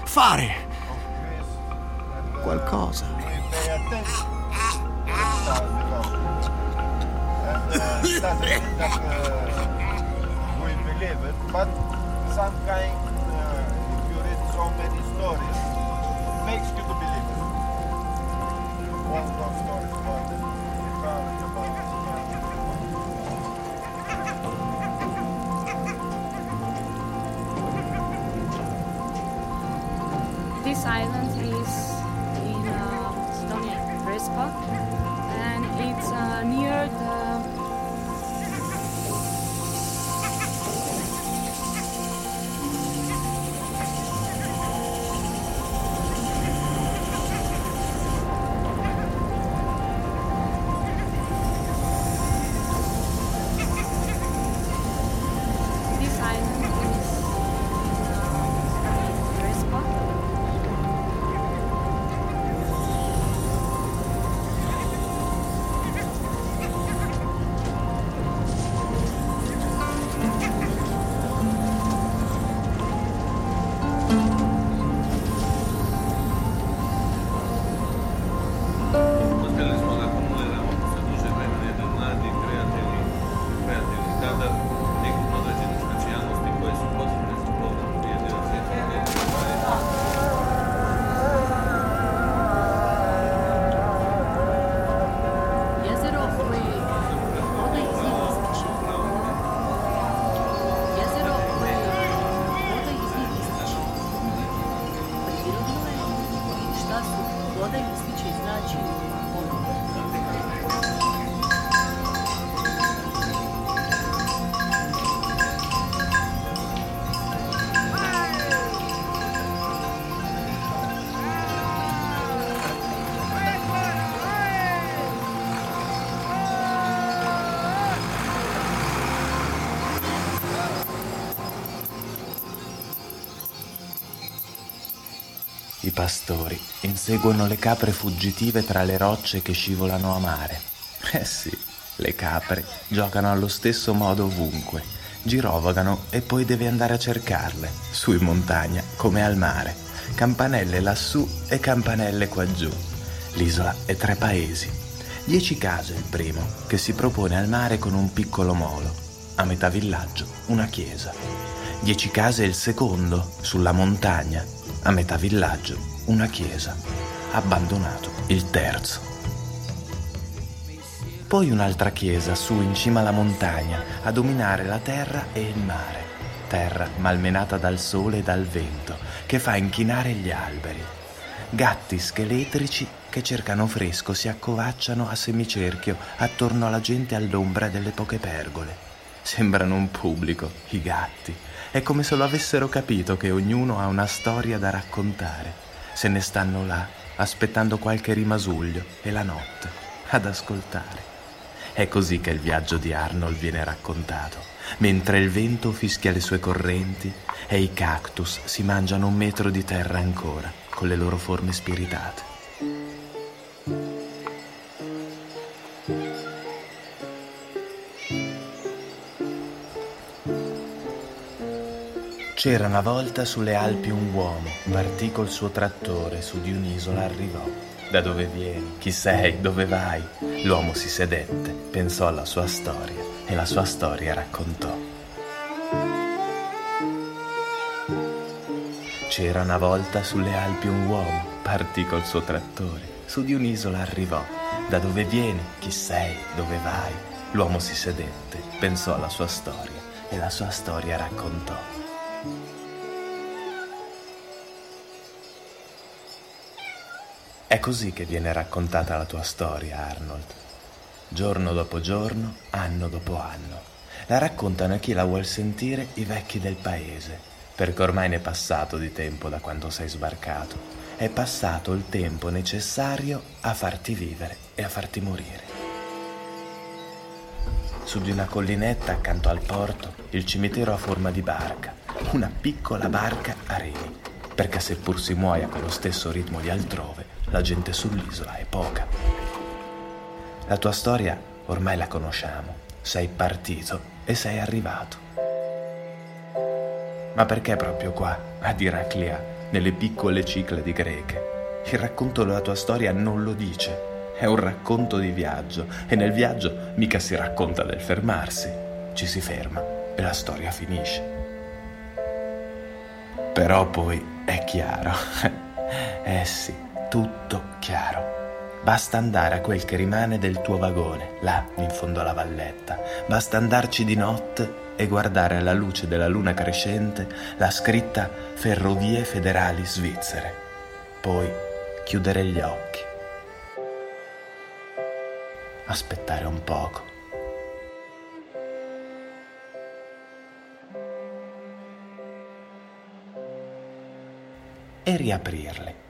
Fare. Qualcosa. Makes you to believe it. All those stories This island is in uh, Estonia, Prespa, and it's uh, near the pastori inseguono le capre fuggitive tra le rocce che scivolano a mare. Eh sì, le capre giocano allo stesso modo ovunque, girovagano e poi devi andare a cercarle, su in montagna come al mare, campanelle lassù e campanelle qua giù. L'isola è tre paesi. Dieci case il primo, che si propone al mare con un piccolo molo. A metà villaggio una chiesa. Dieci case il secondo, sulla montagna. A metà villaggio una chiesa. Abbandonato il terzo. Poi un'altra chiesa su in cima alla montagna a dominare la terra e il mare. Terra malmenata dal sole e dal vento che fa inchinare gli alberi. Gatti scheletrici che cercano fresco si accovacciano a semicerchio attorno alla gente all'ombra delle poche pergole. Sembrano un pubblico, i gatti. È come se lo avessero capito che ognuno ha una storia da raccontare. Se ne stanno là, aspettando qualche rimasuglio e la notte, ad ascoltare. È così che il viaggio di Arnold viene raccontato, mentre il vento fischia le sue correnti e i cactus si mangiano un metro di terra ancora, con le loro forme spiritate. C'era una volta sulle Alpi un uomo, partì col suo trattore, su di un'isola arrivò. Da dove vieni? Chi sei? Dove vai? L'uomo si sedette, pensò alla sua storia e la sua storia raccontò. C'era una volta sulle Alpi un uomo, partì col suo trattore, su di un'isola arrivò. Da dove vieni? Chi sei? Dove vai? L'uomo si sedette, pensò alla sua storia e la sua storia raccontò. È così che viene raccontata la tua storia, Arnold. Giorno dopo giorno, anno dopo anno. La raccontano a chi la vuol sentire i vecchi del paese, perché ormai ne è passato di tempo da quando sei sbarcato. È passato il tempo necessario a farti vivere e a farti morire. Su di una collinetta accanto al porto, il cimitero ha forma di barca, una piccola barca a remi, perché seppur si muoia con lo stesso ritmo di altrove, la gente sull'isola è poca. La tua storia ormai la conosciamo. Sei partito e sei arrivato. Ma perché proprio qua, ad Iraclia, nelle piccole Cicladi greche? Il racconto della tua storia non lo dice. È un racconto di viaggio e nel viaggio mica si racconta del fermarsi. Ci si ferma e la storia finisce. Però poi è chiaro. eh sì, tutto chiaro. Basta andare a quel che rimane del tuo vagone, là in fondo alla valletta. Basta andarci di notte e guardare alla luce della luna crescente la scritta Ferrovie Federali Svizzere. Poi chiudere gli occhi. Aspettare un poco. E riaprirli.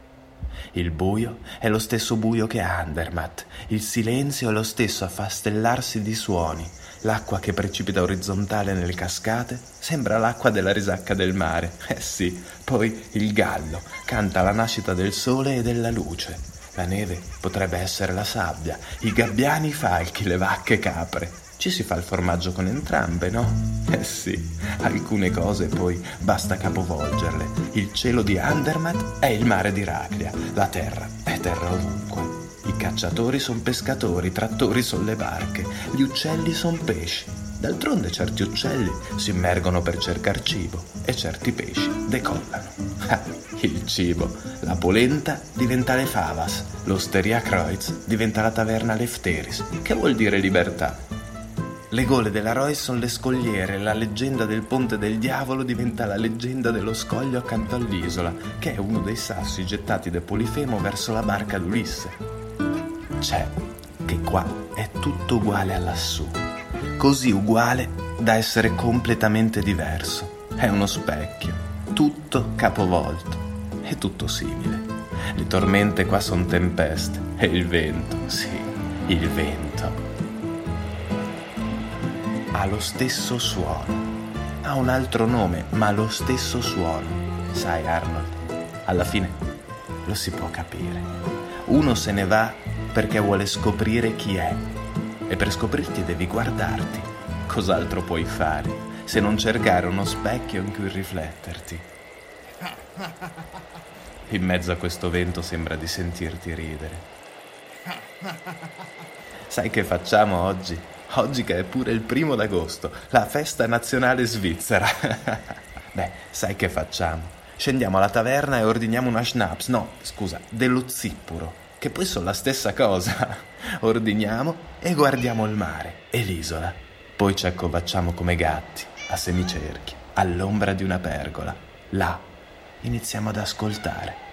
Il buio è lo stesso buio che Andermatt, il silenzio è lo stesso affastellarsi di suoni, l'acqua che precipita orizzontale nelle cascate sembra l'acqua della risacca del mare. Eh sì, poi il gallo canta la nascita del sole e della luce. La neve potrebbe essere la sabbia, i gabbiani i falchi, le vacche capre. Ci si fa il formaggio con entrambe, no? Eh sì, alcune cose poi basta capovolgerle. Il cielo di Andermatt è il mare di Raclia, la terra è terra ovunque. I cacciatori sono pescatori, i trattori sono le barche, gli uccelli sono pesci. D'altronde certi uccelli si immergono per cercare cibo e certi pesci decollano. Ah, il cibo. La polenta diventa le favas, l'osteria Kreuz diventa la taverna Lefteris, che vuol dire libertà. Le gole della Roy sono le scogliere, la leggenda del ponte del diavolo diventa la leggenda dello scoglio accanto all'isola, che è uno dei sassi gettati da Polifemo verso la barca d'Ulisse. C'è che qua è tutto uguale a lassù, così uguale da essere completamente diverso. È uno specchio, tutto capovolto, è tutto simile. Le tormente qua sono tempeste e il vento, sì, il vento ha lo stesso suono. Ha un altro nome, ma lo stesso suono. Sai, Arnold, alla fine lo si può capire. Uno se ne va perché vuole scoprire chi è. E per scoprirti devi guardarti. Cos'altro puoi fare se non cercare uno specchio in cui rifletterti? In mezzo a questo vento sembra di sentirti ridere. Sai che facciamo oggi? Oggi che è pure il primo d'agosto, la festa nazionale svizzera. Beh, sai che facciamo? Scendiamo alla taverna e ordiniamo una schnapps, no, scusa, dello zippuro, che poi sono la stessa cosa. Ordiniamo e guardiamo il mare e l'isola. Poi ci accovacciamo come gatti, a semicerchio, all'ombra di una pergola. Là iniziamo ad ascoltare.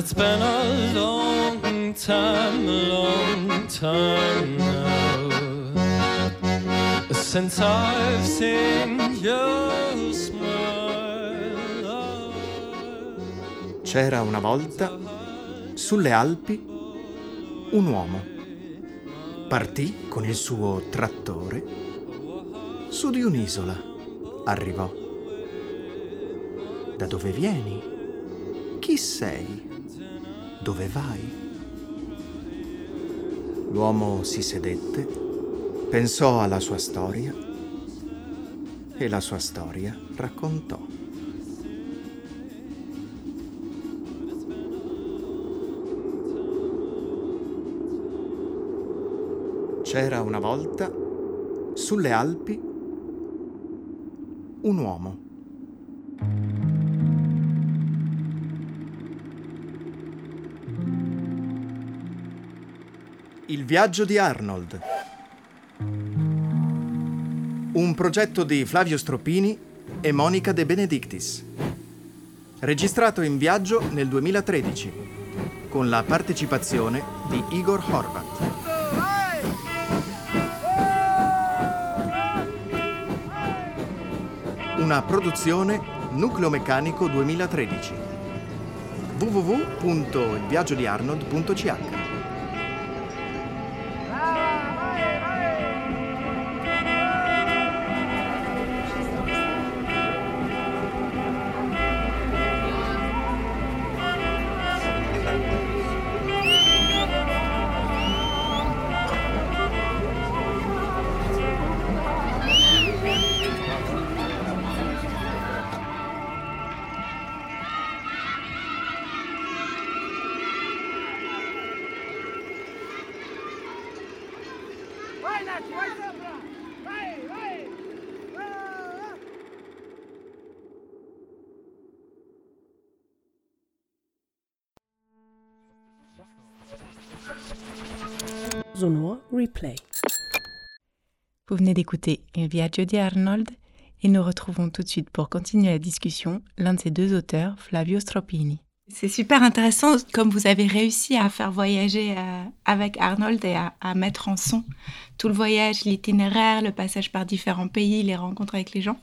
It's been a long time, a long time now since I've seen your smile. C'era una volta, sulle Alpi, un uomo. Partì con il suo trattore. Su di un'isola arrivò. Da dove vieni? Chi sei? Dove vai? L'uomo si sedette, pensò alla sua storia e la sua storia raccontò. C'era una volta, sulle Alpi, un uomo. Il viaggio di Arnold. Un progetto di Flavio Stroppini e Monica De Benedictis. Registrato in viaggio nel 2013, con la partecipazione di Igor Horvat. Una produzione Nucleo Meccanico 2013. www.ilviaggiodiarnold.ch venez d'écouter Il Viaggio di Arnold et nous retrouvons tout de suite pour continuer la discussion l'un de ses deux auteurs, Flavio Stropini. C'est super intéressant comme vous avez réussi à faire voyager euh, avec Arnold et à, à mettre en son tout le voyage, l'itinéraire, le passage par différents pays, les rencontres avec les gens.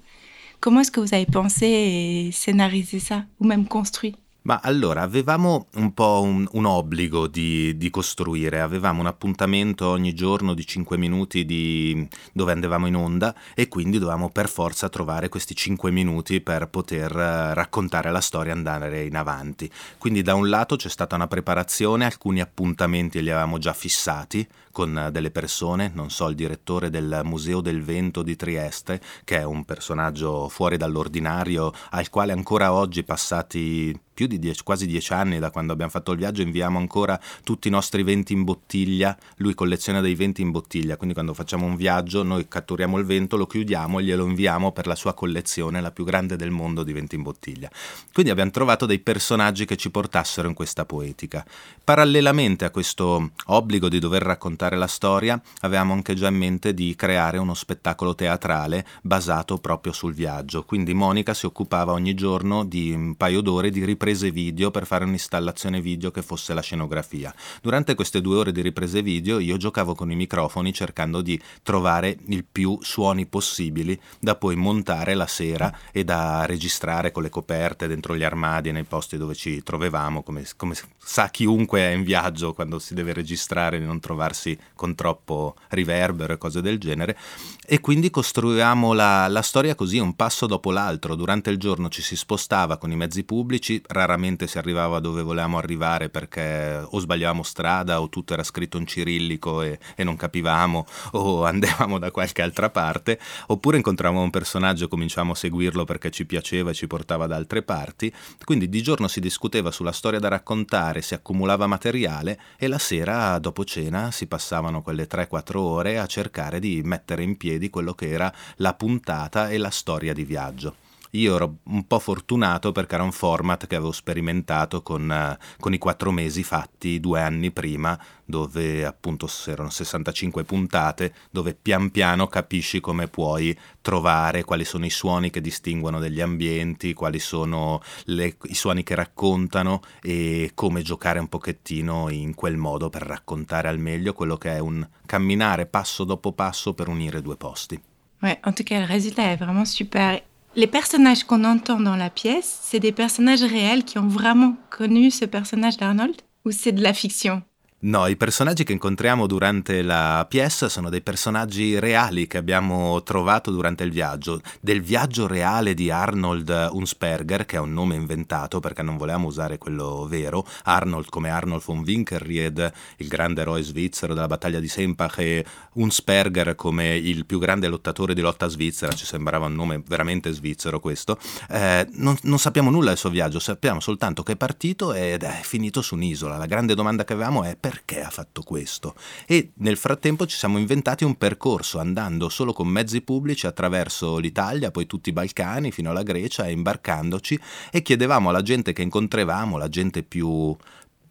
Comment est-ce que vous avez pensé et scénarisé ça, ou même construit? Ma allora, avevamo un po' un, un obbligo di, di, costruire, avevamo un appuntamento ogni giorno di 5 minuti di, dove andavamo in onda e quindi dovevamo per forza trovare questi 5 minuti per poter uh, raccontare la storia e andare in avanti. Quindi da un lato c'è stata una preparazione, alcuni appuntamenti li avevamo già fissati con delle persone, non so, il direttore del Museo del Vento di Trieste, che è un personaggio fuori dall'ordinario, al quale ancora oggi passati più di dieci, quasi dieci anni da quando abbiamo fatto il viaggio, inviamo ancora tutti i nostri venti in bottiglia. Lui colleziona dei venti in bottiglia, quindi quando facciamo un viaggio noi catturiamo il vento, lo chiudiamo e glielo inviamo per la sua collezione, la più grande del mondo di venti in bottiglia. Quindi abbiamo trovato dei personaggi che ci portassero in questa poetica. Parallelamente a questo obbligo di dover raccontare la storia, avevamo anche già in mente di creare uno spettacolo teatrale basato proprio sul viaggio. Quindi Monica si occupava ogni giorno di un paio d'ore di riprese video per fare un'installazione video che fosse la scenografia. Durante queste due ore di riprese video io giocavo con i microfoni cercando di trovare il più suoni possibili da poi montare la sera e da registrare con le coperte dentro gli armadi nei posti dove ci trovavamo, come, come sa chiunque è in viaggio quando si deve registrare di non trovarsi con troppo riverbero e cose del genere. E quindi costruivamo la, la storia così un passo dopo l'altro. Durante il giorno ci si spostava con i mezzi pubblici raramente si arrivava dove volevamo arrivare perché o sbagliavamo strada o tutto era scritto in cirillico e, e non capivamo o andavamo da qualche altra parte oppure incontravamo un personaggio e cominciavamo a seguirlo perché ci piaceva e ci portava da altre parti. Quindi di giorno si discuteva sulla storia da raccontare si accumulava materiale e la sera dopo cena si passavano quelle 3-4 ore a cercare di mettere in piedi quello che era la puntata e la storia di viaggio. Io ero un po' fortunato perché era un format che avevo sperimentato con, uh, con, i quattro mesi fatti due anni prima, dove appunto erano 65 puntate, dove pian piano capisci come puoi trovare quali sono i suoni che distinguono degli ambienti, quali sono le, i suoni che raccontano e come giocare un pochettino in quel modo per raccontare al meglio quello che è un camminare passo dopo passo per unire due posti. Ouais, en tout cas, le résultat est vraiment super. Les personnages qu'on entend dans la pièce, c'est des personnages réels qui ont vraiment connu ce personnage d'Arnold ou c'est de la fiction? No, i personaggi che incontriamo durante la pièce sono dei personaggi reali che abbiamo trovato durante il viaggio. Del viaggio reale di Arnold Unsperger, che è un nome inventato perché non volevamo usare quello vero, Arnold come Arnold von Winkelried, il grande eroe svizzero della battaglia di Sempach, e Unsperger come il più grande lottatore di lotta svizzera, ci sembrava un nome veramente svizzero questo. Eh, non, non sappiamo nulla del suo viaggio, sappiamo soltanto che è partito ed è finito su un'isola. La grande domanda che avevamo è perché ha fatto questo? E nel frattempo ci siamo inventati un percorso andando solo con mezzi pubblici attraverso l'Italia, poi tutti i Balcani fino alla Grecia e imbarcandoci e chiedevamo alla gente che incontravamo, la gente più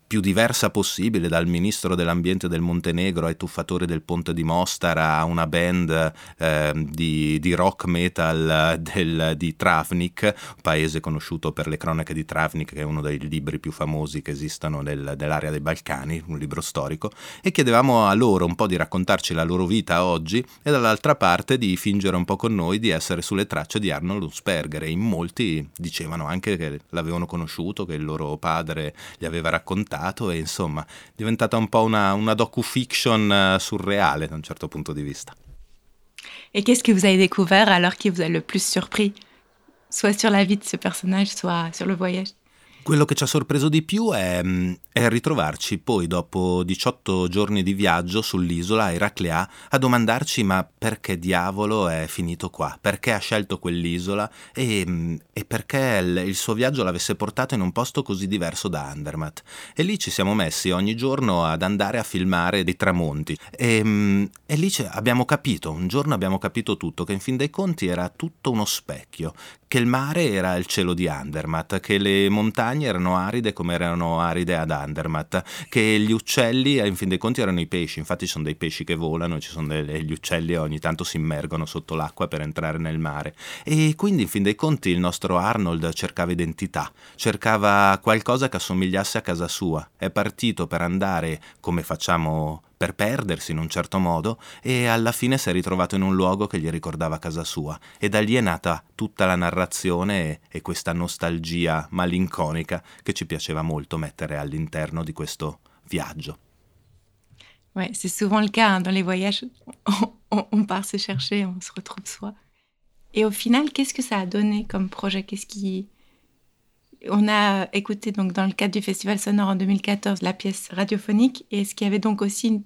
più diversa possibile, dal ministro dell'ambiente del Montenegro ai tuffatori del ponte di Mostar a una band eh, di, di, rock metal del, di Travnik, paese conosciuto per le cronache di Travnik, che è uno dei libri più famosi che esistono nel, nell'area dei Balcani, un libro storico, e chiedevamo a loro un po' di raccontarci la loro vita oggi e dall'altra parte di fingere un po' con noi di essere sulle tracce di Arnold Unsperger e in molti dicevano anche che l'avevano conosciuto, che il loro padre gli aveva raccontato e insomma è diventata un po' una, una docu-fiction surreale da un certo punto di vista. Et qu'est-ce que vous avez découvert alors qui vous a le plus surpris Soit sur la vie de ce personnage, soit sur le voyage Quello che ci ha sorpreso di più è, mm, è, ritrovarci poi dopo 18 giorni di viaggio sull'isola Eraclea a domandarci ma perché diavolo è finito qua, perché ha scelto quell'isola? E, mm, e perché il, il, suo viaggio l'avesse portato in un posto così diverso da Andermatt. E lì ci siamo messi ogni giorno ad andare a filmare dei tramonti. E, mm, e lì abbiamo capito, un giorno abbiamo capito tutto, che in fin dei conti era tutto uno specchio, che il mare era il cielo di Andermatt, che le montagne erano aride come erano aride ad Andermatt, che gli uccelli in fin dei conti erano i pesci, infatti ci sono dei pesci che volano, ci sono degli uccelli e ogni tanto si immergono sotto l'acqua per entrare nel mare. E quindi in fin dei conti il nostro Arnold cercava identità, cercava qualcosa che assomigliasse a casa sua, è partito per andare come facciamo per perdersi in un certo modo e alla fine si è ritrovato in un luogo che gli ricordava casa sua e da lì è nata tutta la narrazione e, e questa nostalgia malinconica che ci piaceva molto mettere all'interno di questo viaggio. Ouais, c'est souvent le cas hein, dans les voyages. On, on, part se chercher, on se retrouve soi. Et au final, qu'est-ce que ça a donné comme projet Qu'est-ce qui, on a écouté donc dans le cadre du Festival Sonore en 2014 la pièce radiophonique. Est-ce qu'il y avait donc aussi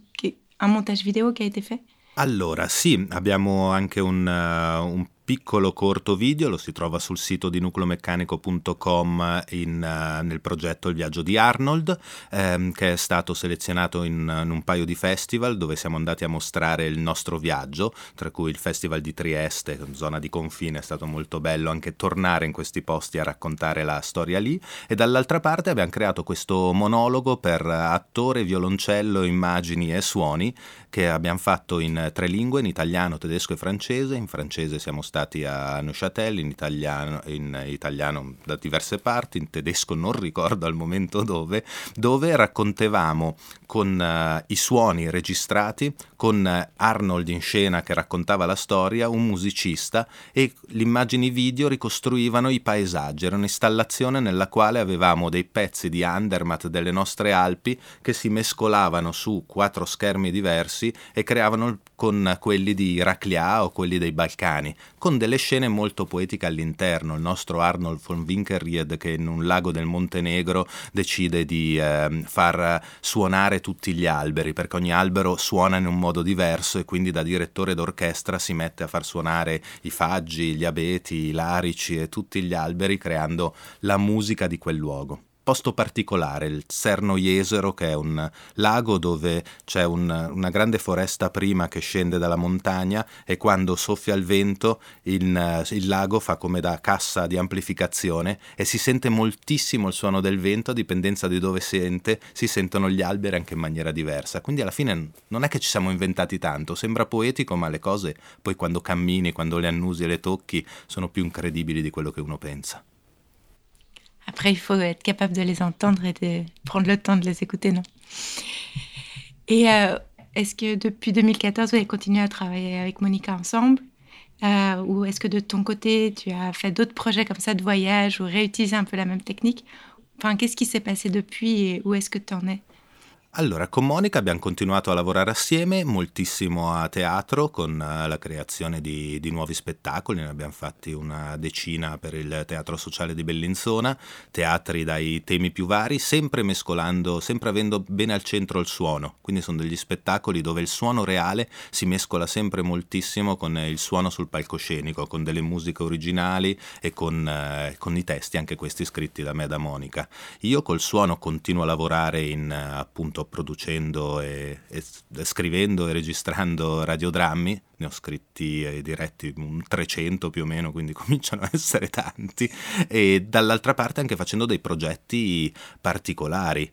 un montage vidéo qui a été fait? Allora, sì, abbiamo anche un, uh, un piccolo corto video, lo si trova sul sito di nucleomeccanico.com in, uh, nel progetto Il viaggio di Arnold, ehm, che è stato selezionato in, in, un paio di festival dove siamo andati a mostrare il nostro viaggio, tra cui il Festival di Trieste, zona di confine, è stato molto bello anche tornare in questi posti a raccontare la storia lì, e dall'altra parte abbiamo creato questo monologo per attore, violoncello, immagini e suoni che abbiamo fatto in tre lingue, in italiano, tedesco e francese, in francese siamo stati stati a Neuchâtel in italiano, in italiano da diverse parti, in tedesco non ricordo al momento dove, dove raccontavamo con uh, i suoni registrati, con uh, Arnold in scena che raccontava la storia, un musicista e le immagini video ricostruivano i paesaggi. Era un'installazione nella quale avevamo dei pezzi di Andermatt delle nostre Alpi che si mescolavano su quattro schermi diversi e creavano con quelli di Iraklia o quelli dei Balcani, con delle scene molto poetiche all'interno. Il nostro Arnold von Winkelried che in un lago del Montenegro decide di eh, far suonare tutti gli alberi, perché ogni albero suona in un modo diverso e quindi da direttore d'orchestra si mette a far suonare i faggi, gli abeti, i larici e tutti gli alberi creando la musica di quel luogo posto particolare, il Serno Jesero, che è un lago dove c'è un, una grande foresta prima che scende dalla montagna e quando soffia il vento il, il, lago fa come da cassa di amplificazione e si sente moltissimo il suono del vento, a dipendenza di dove sente, si sentono gli alberi anche in maniera diversa. Quindi alla fine non è che ci siamo inventati tanto, sembra poetico, ma le cose poi quando cammini, quando le annusi e le tocchi, sono più incredibili di quello che uno pensa. Après, il faut être capable de les entendre et de prendre le temps de les écouter, non? Et euh, est-ce que depuis 2014, vous avez continué à travailler avec Monica ensemble? Euh, Ou est-ce que de ton côté, tu as fait d'autres projets comme ça de voyage ou réutilisé un peu la même technique? Enfin, qu'est-ce qui s'est passé depuis et où est-ce que tu en es? Allora, con Monica abbiamo continuato a lavorare assieme moltissimo a teatro con eh, la creazione di, di, nuovi spettacoli, ne abbiamo fatti una decina per il Teatro Sociale di Bellinzona, teatri dai temi più vari, sempre mescolando, sempre avendo bene al centro il suono, quindi sono degli spettacoli dove il suono reale si mescola sempre moltissimo con il suono sul palcoscenico, con delle musiche originali e con, eh, con i testi, anche questi scritti da me e da Monica. Io col suono continuo a lavorare in appunto sto producendo e, e, scrivendo e registrando radiodrammi, ne ho scritti e diretti un 300 più o meno, quindi cominciano a essere tanti, e dall'altra parte anche facendo dei progetti particolari,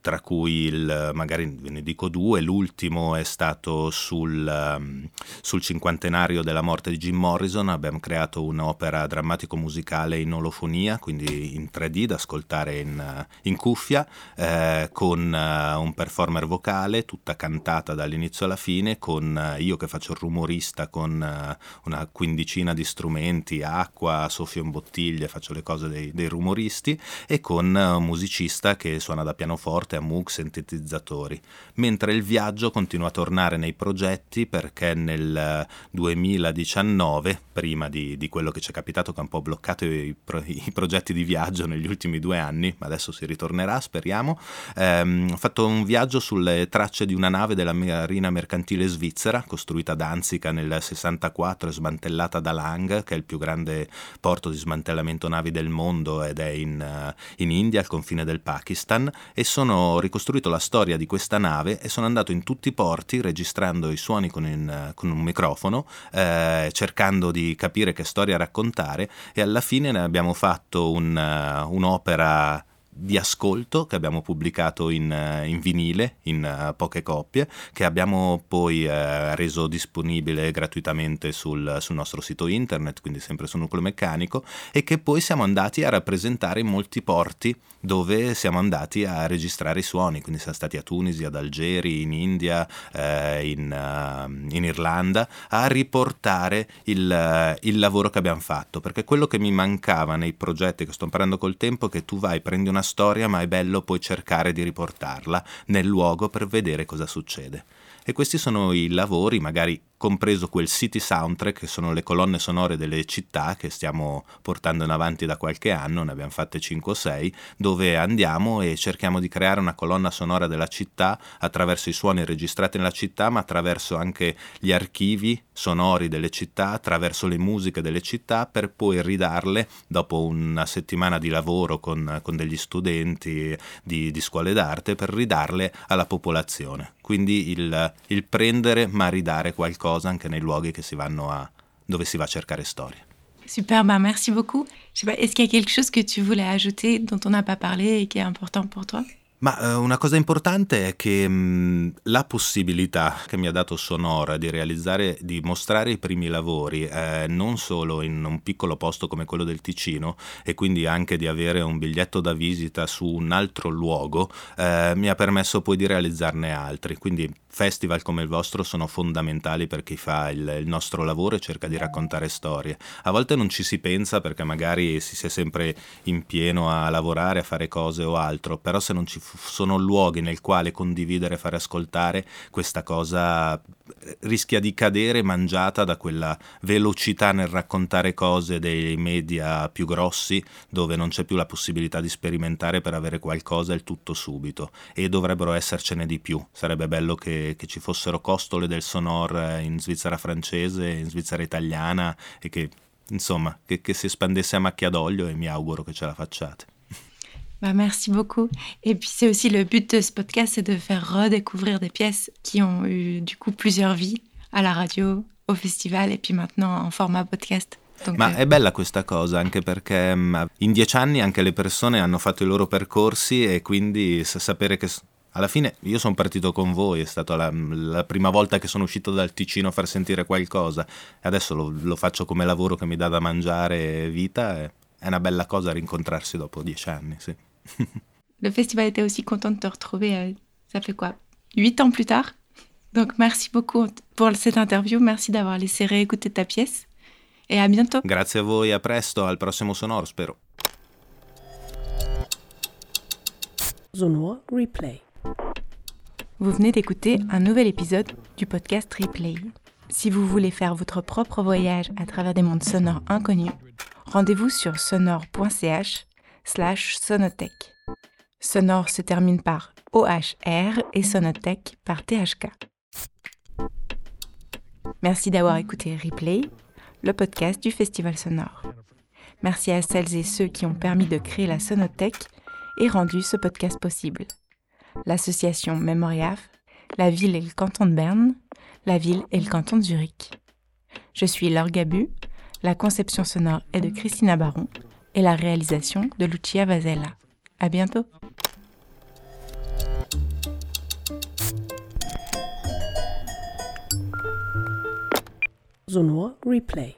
tra cui il, magari ve ne dico due, l'ultimo è stato sul, um, sul, cinquantenario della morte di Jim Morrison, abbiamo creato un'opera drammatico-musicale in olofonia, quindi in 3D da ascoltare in, in cuffia, eh, con uh, un performer vocale, tutta cantata dall'inizio alla fine, con uh, io che faccio il rumorista con uh, una quindicina di strumenti, acqua, soffio in bottiglie, faccio le cose dei, dei rumoristi, e con un musicista che suona da pianoforte, pianoforte, a Moog, sintetizzatori, mentre il viaggio continua a tornare nei progetti perché nel 2019, prima di, di quello che ci è capitato che ha un po' bloccato i, pro, i, progetti di viaggio negli ultimi due anni, ma adesso si ritornerà, speriamo, ehm, ho fatto un viaggio sulle tracce di una nave della Marina Mercantile Svizzera, costruita a Danzica nel 64 e smantellata da Lang, che è il più grande porto di smantellamento navi del mondo ed è in, uh, in India, al confine del Pakistan, e sono ricostruito la storia di questa nave e sono andato in tutti i porti registrando i suoni con, in, con un microfono, eh, cercando di capire che storia raccontare e alla fine ne abbiamo fatto un, uh, un'opera di ascolto che abbiamo pubblicato in, eh, in vinile in uh, poche coppie che abbiamo poi uh, reso disponibile gratuitamente sul, sul, nostro sito internet quindi sempre su Nucleo Meccanico e che poi siamo andati a rappresentare in molti porti dove siamo andati a registrare i suoni quindi siamo stati a Tunisi, ad Algeri, in India, uh, in, in, Irlanda a riportare il, il lavoro che abbiamo fatto perché quello che mi mancava nei progetti che sto imparando col tempo è che tu vai, prendi una storia, ma è bello poi cercare di riportarla nel luogo per vedere cosa succede. E questi sono i lavori, magari compreso quel City Soundtrack, che sono le colonne sonore delle città che stiamo portando in avanti da qualche anno, ne abbiamo fatte 5 o 6, dove andiamo e cerchiamo di creare una colonna sonora della città attraverso i suoni registrati nella città, ma attraverso anche gli archivi sonori delle città, attraverso le musiche delle città, per poi ridarle dopo una settimana di lavoro con, con degli studenti di, di scuole d'arte, per ridarle alla popolazione. Quindi il, il prendere ma ridare qualcosa cosa anche nei luoghi che si vanno a, dove si va a cercare storie. Super, bah merci beaucoup. Est-ce qu'il y a quelque chose que tu voulais ajouter dont on n'a pas parlé et qui est important pour toi Ma eh, una cosa importante è che mh, la possibilità che mi ha dato Sonora di realizzare, di mostrare i primi lavori, eh, non solo in un piccolo posto come quello del Ticino, e quindi anche di avere un biglietto da visita su un altro luogo, eh, mi ha permesso poi di realizzarne altri. Quindi festival come il vostro sono fondamentali per chi fa il, il, nostro lavoro e cerca di raccontare storie. A volte non ci si pensa perché magari si è sempre in pieno a lavorare, a fare cose o altro, però se non ci sono luoghi nel quale condividere fare ascoltare, questa cosa rischia di cadere mangiata da quella velocità nel raccontare cose dei media più grossi dove non c'è più la possibilità di sperimentare per avere qualcosa il tutto subito e dovrebbero essercene di più. Sarebbe bello che che, ci fossero costole del sonor eh, in Svizzera francese, in Svizzera italiana e che insomma che, che si espandesse a macchia d'olio e mi auguro che ce la facciate. Bah, merci beaucoup. Et puis c'est aussi le but de ce podcast, c'est de faire redécouvrir des pièces qui ont eu du coup plusieurs vies à la radio, au festival et puis maintenant en format podcast. Donc, Ma è bella questa cosa anche perché mm, in dieci anni anche le persone hanno fatto i loro percorsi e quindi sapere che alla fine io sono partito con voi, è stata la, la, prima volta che sono uscito dal Ticino a far sentire qualcosa e adesso lo, lo faccio come lavoro che mi dà da mangiare e vita. E è una bella cosa rincontrarsi dopo dieci anni, sì. Le festival était aussi content de te retrouver, euh, ça fait quoi Huit ans plus tard Donc merci beaucoup pour cette interview, merci d'avoir laissé réécouter ta pièce et à bientôt. Grazie a voi, a presto, al prossimo sonoro spero. Sonor Replay. Vous venez d'écouter un nouvel épisode du podcast Replay. Si vous voulez faire votre propre voyage à travers des mondes sonores inconnus, rendez-vous sur sonore.ch Sonore se termine par OHR et sonotech par THK. Merci d'avoir écouté Replay, le podcast du Festival Sonore. Merci à celles et ceux qui ont permis de créer la Sonothèque et rendu ce podcast possible l'association Memoriaf, la ville et le canton de Berne, la ville et le canton de Zurich. Je suis Laure Gabu, la conception sonore est de Christina Baron et la réalisation de Lucia Vasella. À bientôt! Replay.